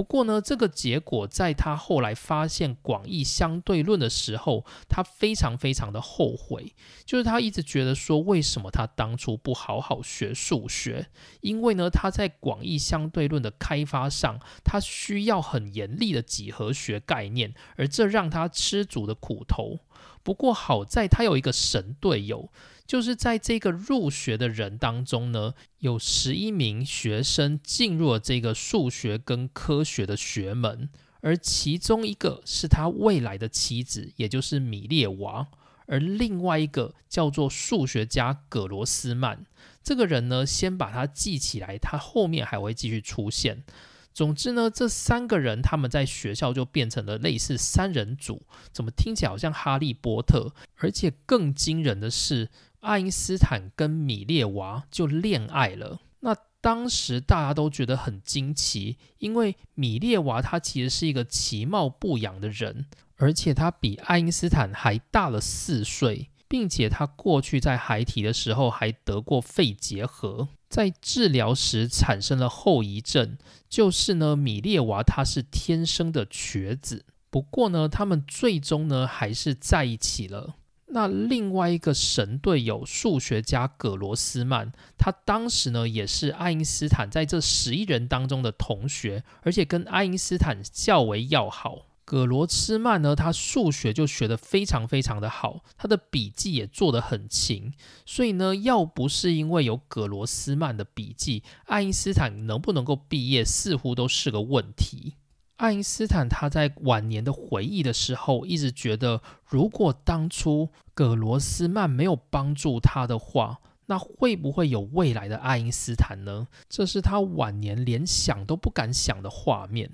不过呢，这个结果在他后来发现广义相对论的时候，他非常非常的后悔，就是他一直觉得说，为什么他当初不好好学数学？因为呢，他在广义相对论的开发上，他需要很严厉的几何学概念，而这让他吃足的苦头。不过好在他有一个神队友。就是在这个入学的人当中呢，有十一名学生进入了这个数学跟科学的学门，而其中一个是他未来的妻子，也就是米列娃，而另外一个叫做数学家葛罗斯曼。这个人呢，先把他记起来，他后面还会继续出现。总之呢，这三个人他们在学校就变成了类似三人组，怎么听起来好像哈利波特？而且更惊人的是。爱因斯坦跟米列娃就恋爱了。那当时大家都觉得很惊奇，因为米列娃他其实是一个其貌不扬的人，而且他比爱因斯坦还大了四岁，并且他过去在孩提的时候还得过肺结核，在治疗时产生了后遗症，就是呢，米列娃他是天生的瘸子。不过呢，他们最终呢还是在一起了。那另外一个神队友数学家葛罗斯曼，他当时呢也是爱因斯坦在这十一人当中的同学，而且跟爱因斯坦较为要好。葛罗斯曼呢，他数学就学得非常非常的好，他的笔记也做得很勤，所以呢，要不是因为有葛罗斯曼的笔记，爱因斯坦能不能够毕业似乎都是个问题。爱因斯坦他在晚年的回忆的时候，一直觉得，如果当初葛罗斯曼没有帮助他的话，那会不会有未来的爱因斯坦呢？这是他晚年连想都不敢想的画面。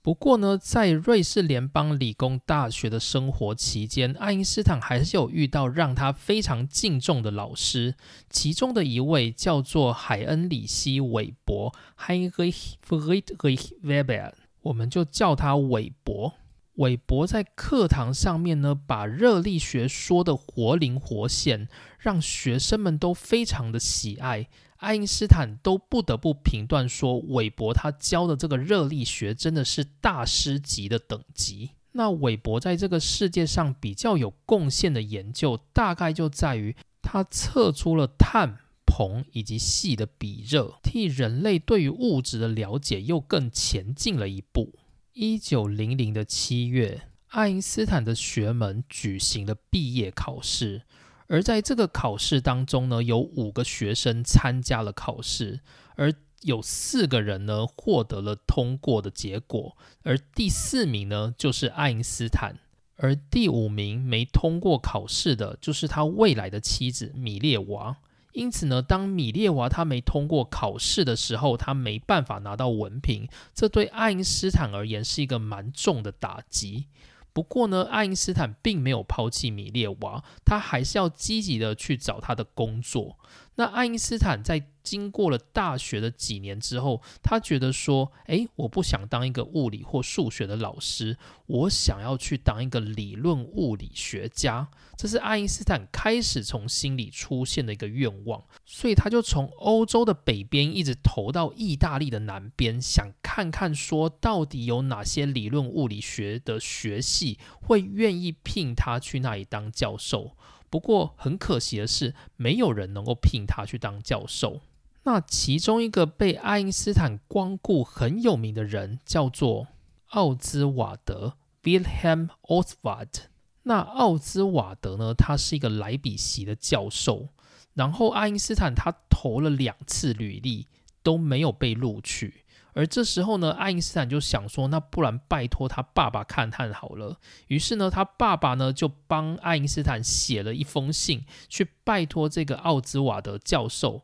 不过呢，在瑞士联邦理工大学的生活期间，爱因斯坦还是有遇到让他非常敬重的老师，其中的一位叫做海恩里希·韦伯 （Heinrich Friedrich Weber）。我们就叫他韦伯。韦伯在课堂上面呢，把热力学说的活灵活现，让学生们都非常的喜爱。爱因斯坦都不得不评断说，韦伯他教的这个热力学真的是大师级的等级。那韦伯在这个世界上比较有贡献的研究，大概就在于他测出了碳。铜以及细的比热，替人类对于物质的了解又更前进了一步。一九零零的七月，爱因斯坦的学门举行了毕业考试，而在这个考试当中呢，有五个学生参加了考试，而有四个人呢获得了通过的结果，而第四名呢就是爱因斯坦，而第五名没通过考试的就是他未来的妻子米列娃。因此呢，当米列娃他没通过考试的时候，他没办法拿到文凭，这对爱因斯坦而言是一个蛮重的打击。不过呢，爱因斯坦并没有抛弃米列娃，他还是要积极的去找他的工作。那爱因斯坦在经过了大学的几年之后，他觉得说：“诶，我不想当一个物理或数学的老师，我想要去当一个理论物理学家。”这是爱因斯坦开始从心里出现的一个愿望，所以他就从欧洲的北边一直投到意大利的南边，想看看说到底有哪些理论物理学的学系会愿意聘他去那里当教授。不过很可惜的是，没有人能够聘他去当教授。那其中一个被爱因斯坦光顾很有名的人叫做奥兹瓦德 （Wilhelm Oswald）。那奥兹瓦德呢？他是一个莱比锡的教授。然后爱因斯坦他投了两次履历都没有被录取。而这时候呢，爱因斯坦就想说，那不然拜托他爸爸看看好了。于是呢，他爸爸呢就帮爱因斯坦写了一封信，去拜托这个奥兹瓦德教授，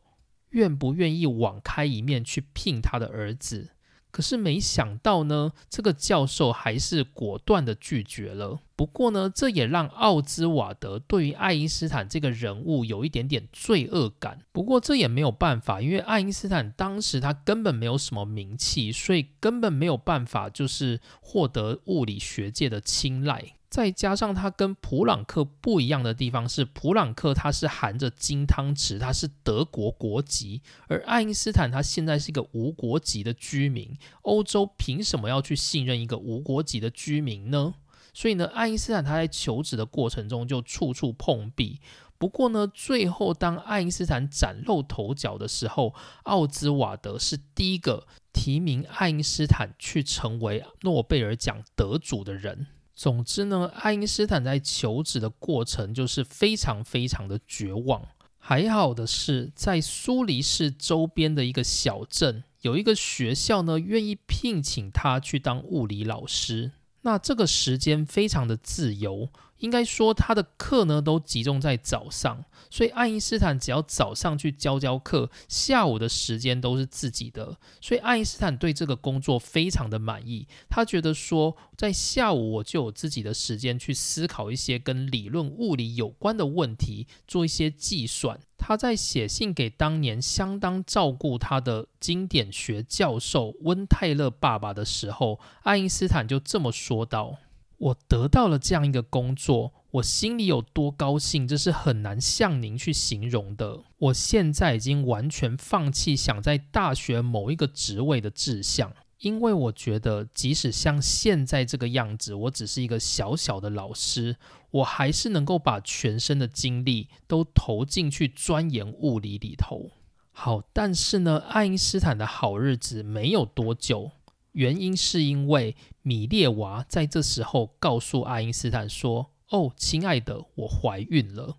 愿不愿意网开一面去聘他的儿子。可是没想到呢，这个教授还是果断的拒绝了。不过呢，这也让奥兹瓦德对于爱因斯坦这个人物有一点点罪恶感。不过这也没有办法，因为爱因斯坦当时他根本没有什么名气，所以根本没有办法就是获得物理学界的青睐。再加上它跟普朗克不一样的地方是，普朗克他是含着金汤匙，他是德国国籍，而爱因斯坦他现在是一个无国籍的居民。欧洲凭什么要去信任一个无国籍的居民呢？所以呢，爱因斯坦他在求职的过程中就处处碰壁。不过呢，最后当爱因斯坦崭露头角的时候，奥兹瓦德是第一个提名爱因斯坦去成为诺贝尔奖得主的人。总之呢，爱因斯坦在求职的过程就是非常非常的绝望。还好的是，在苏黎世周边的一个小镇，有一个学校呢，愿意聘请他去当物理老师。那这个时间非常的自由。应该说，他的课呢都集中在早上，所以爱因斯坦只要早上去教教课，下午的时间都是自己的。所以爱因斯坦对这个工作非常的满意，他觉得说，在下午我就有自己的时间去思考一些跟理论物理有关的问题，做一些计算。他在写信给当年相当照顾他的经典学教授温泰勒爸爸的时候，爱因斯坦就这么说道。我得到了这样一个工作，我心里有多高兴，这是很难向您去形容的。我现在已经完全放弃想在大学某一个职位的志向，因为我觉得，即使像现在这个样子，我只是一个小小的老师，我还是能够把全身的精力都投进去钻研物理里头。好，但是呢，爱因斯坦的好日子没有多久。原因是因为米列娃在这时候告诉爱因斯坦说：“哦，亲爱的，我怀孕了。”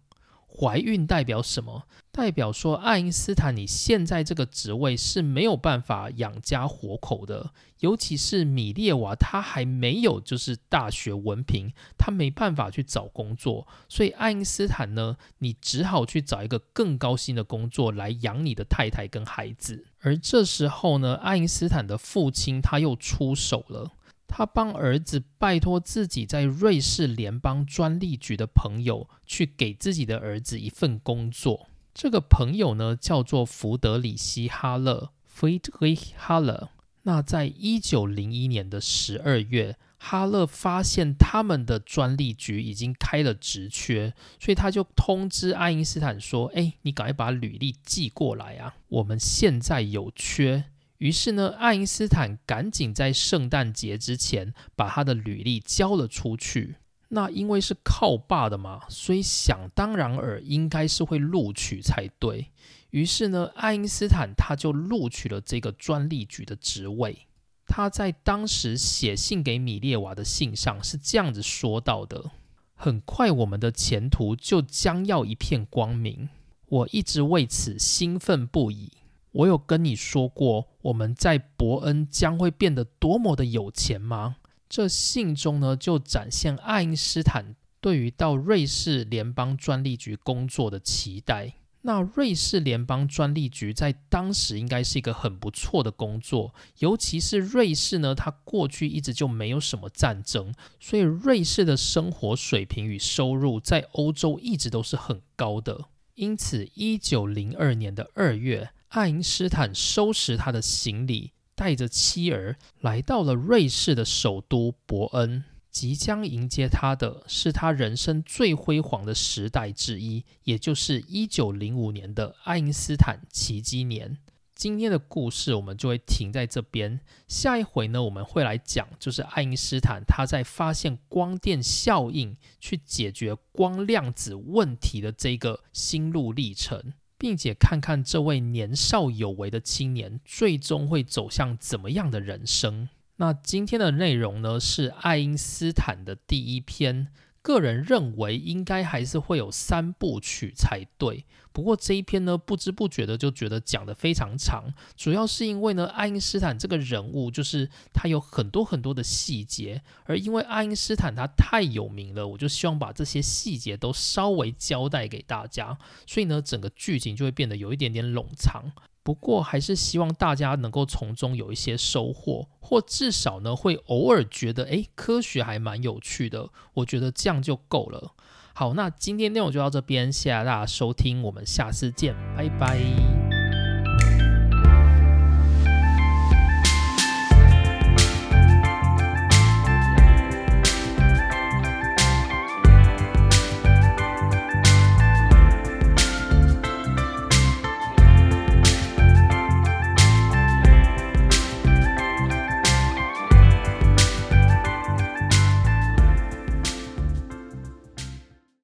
怀孕代表什么？代表说爱因斯坦你现在这个职位是没有办法养家活口的，尤其是米列娃，他还没有就是大学文凭，他没办法去找工作，所以爱因斯坦呢，你只好去找一个更高薪的工作来养你的太太跟孩子。而这时候呢，爱因斯坦的父亲他又出手了。他帮儿子拜托自己在瑞士联邦专利局的朋友去给自己的儿子一份工作。这个朋友呢叫做福德里希·哈勒 （Friedrich Haller）。那在一九零一年的十二月，哈勒发现他们的专利局已经开了职缺，所以他就通知爱因斯坦说：“哎，你赶快把履历寄过来啊，我们现在有缺。”于是呢，爱因斯坦赶紧在圣诞节之前把他的履历交了出去。那因为是靠爸的嘛，所以想当然尔应该是会录取才对。于是呢，爱因斯坦他就录取了这个专利局的职位。他在当时写信给米列娃的信上是这样子说到的：“很快我们的前途就将要一片光明，我一直为此兴奋不已。”我有跟你说过，我们在伯恩将会变得多么的有钱吗？这信中呢，就展现爱因斯坦对于到瑞士联邦专利局工作的期待。那瑞士联邦专利局在当时应该是一个很不错的工作，尤其是瑞士呢，它过去一直就没有什么战争，所以瑞士的生活水平与收入在欧洲一直都是很高的。因此，一九零二年的二月。爱因斯坦收拾他的行李，带着妻儿来到了瑞士的首都伯恩。即将迎接他的是他人生最辉煌的时代之一，也就是一九零五年的爱因斯坦奇迹年。今天的故事我们就会停在这边。下一回呢，我们会来讲，就是爱因斯坦他在发现光电效应、去解决光量子问题的这个心路历程。并且看看这位年少有为的青年最终会走向怎么样的人生。那今天的内容呢，是爱因斯坦的第一篇。个人认为应该还是会有三部曲才对。不过这一篇呢，不知不觉的就觉得讲得非常长，主要是因为呢，爱因斯坦这个人物就是他有很多很多的细节，而因为爱因斯坦他太有名了，我就希望把这些细节都稍微交代给大家，所以呢，整个剧情就会变得有一点点冗长。不过还是希望大家能够从中有一些收获，或至少呢会偶尔觉得，诶，科学还蛮有趣的。我觉得这样就够了。好，那今天内容就到这边，谢谢大家收听，我们下次见，拜拜。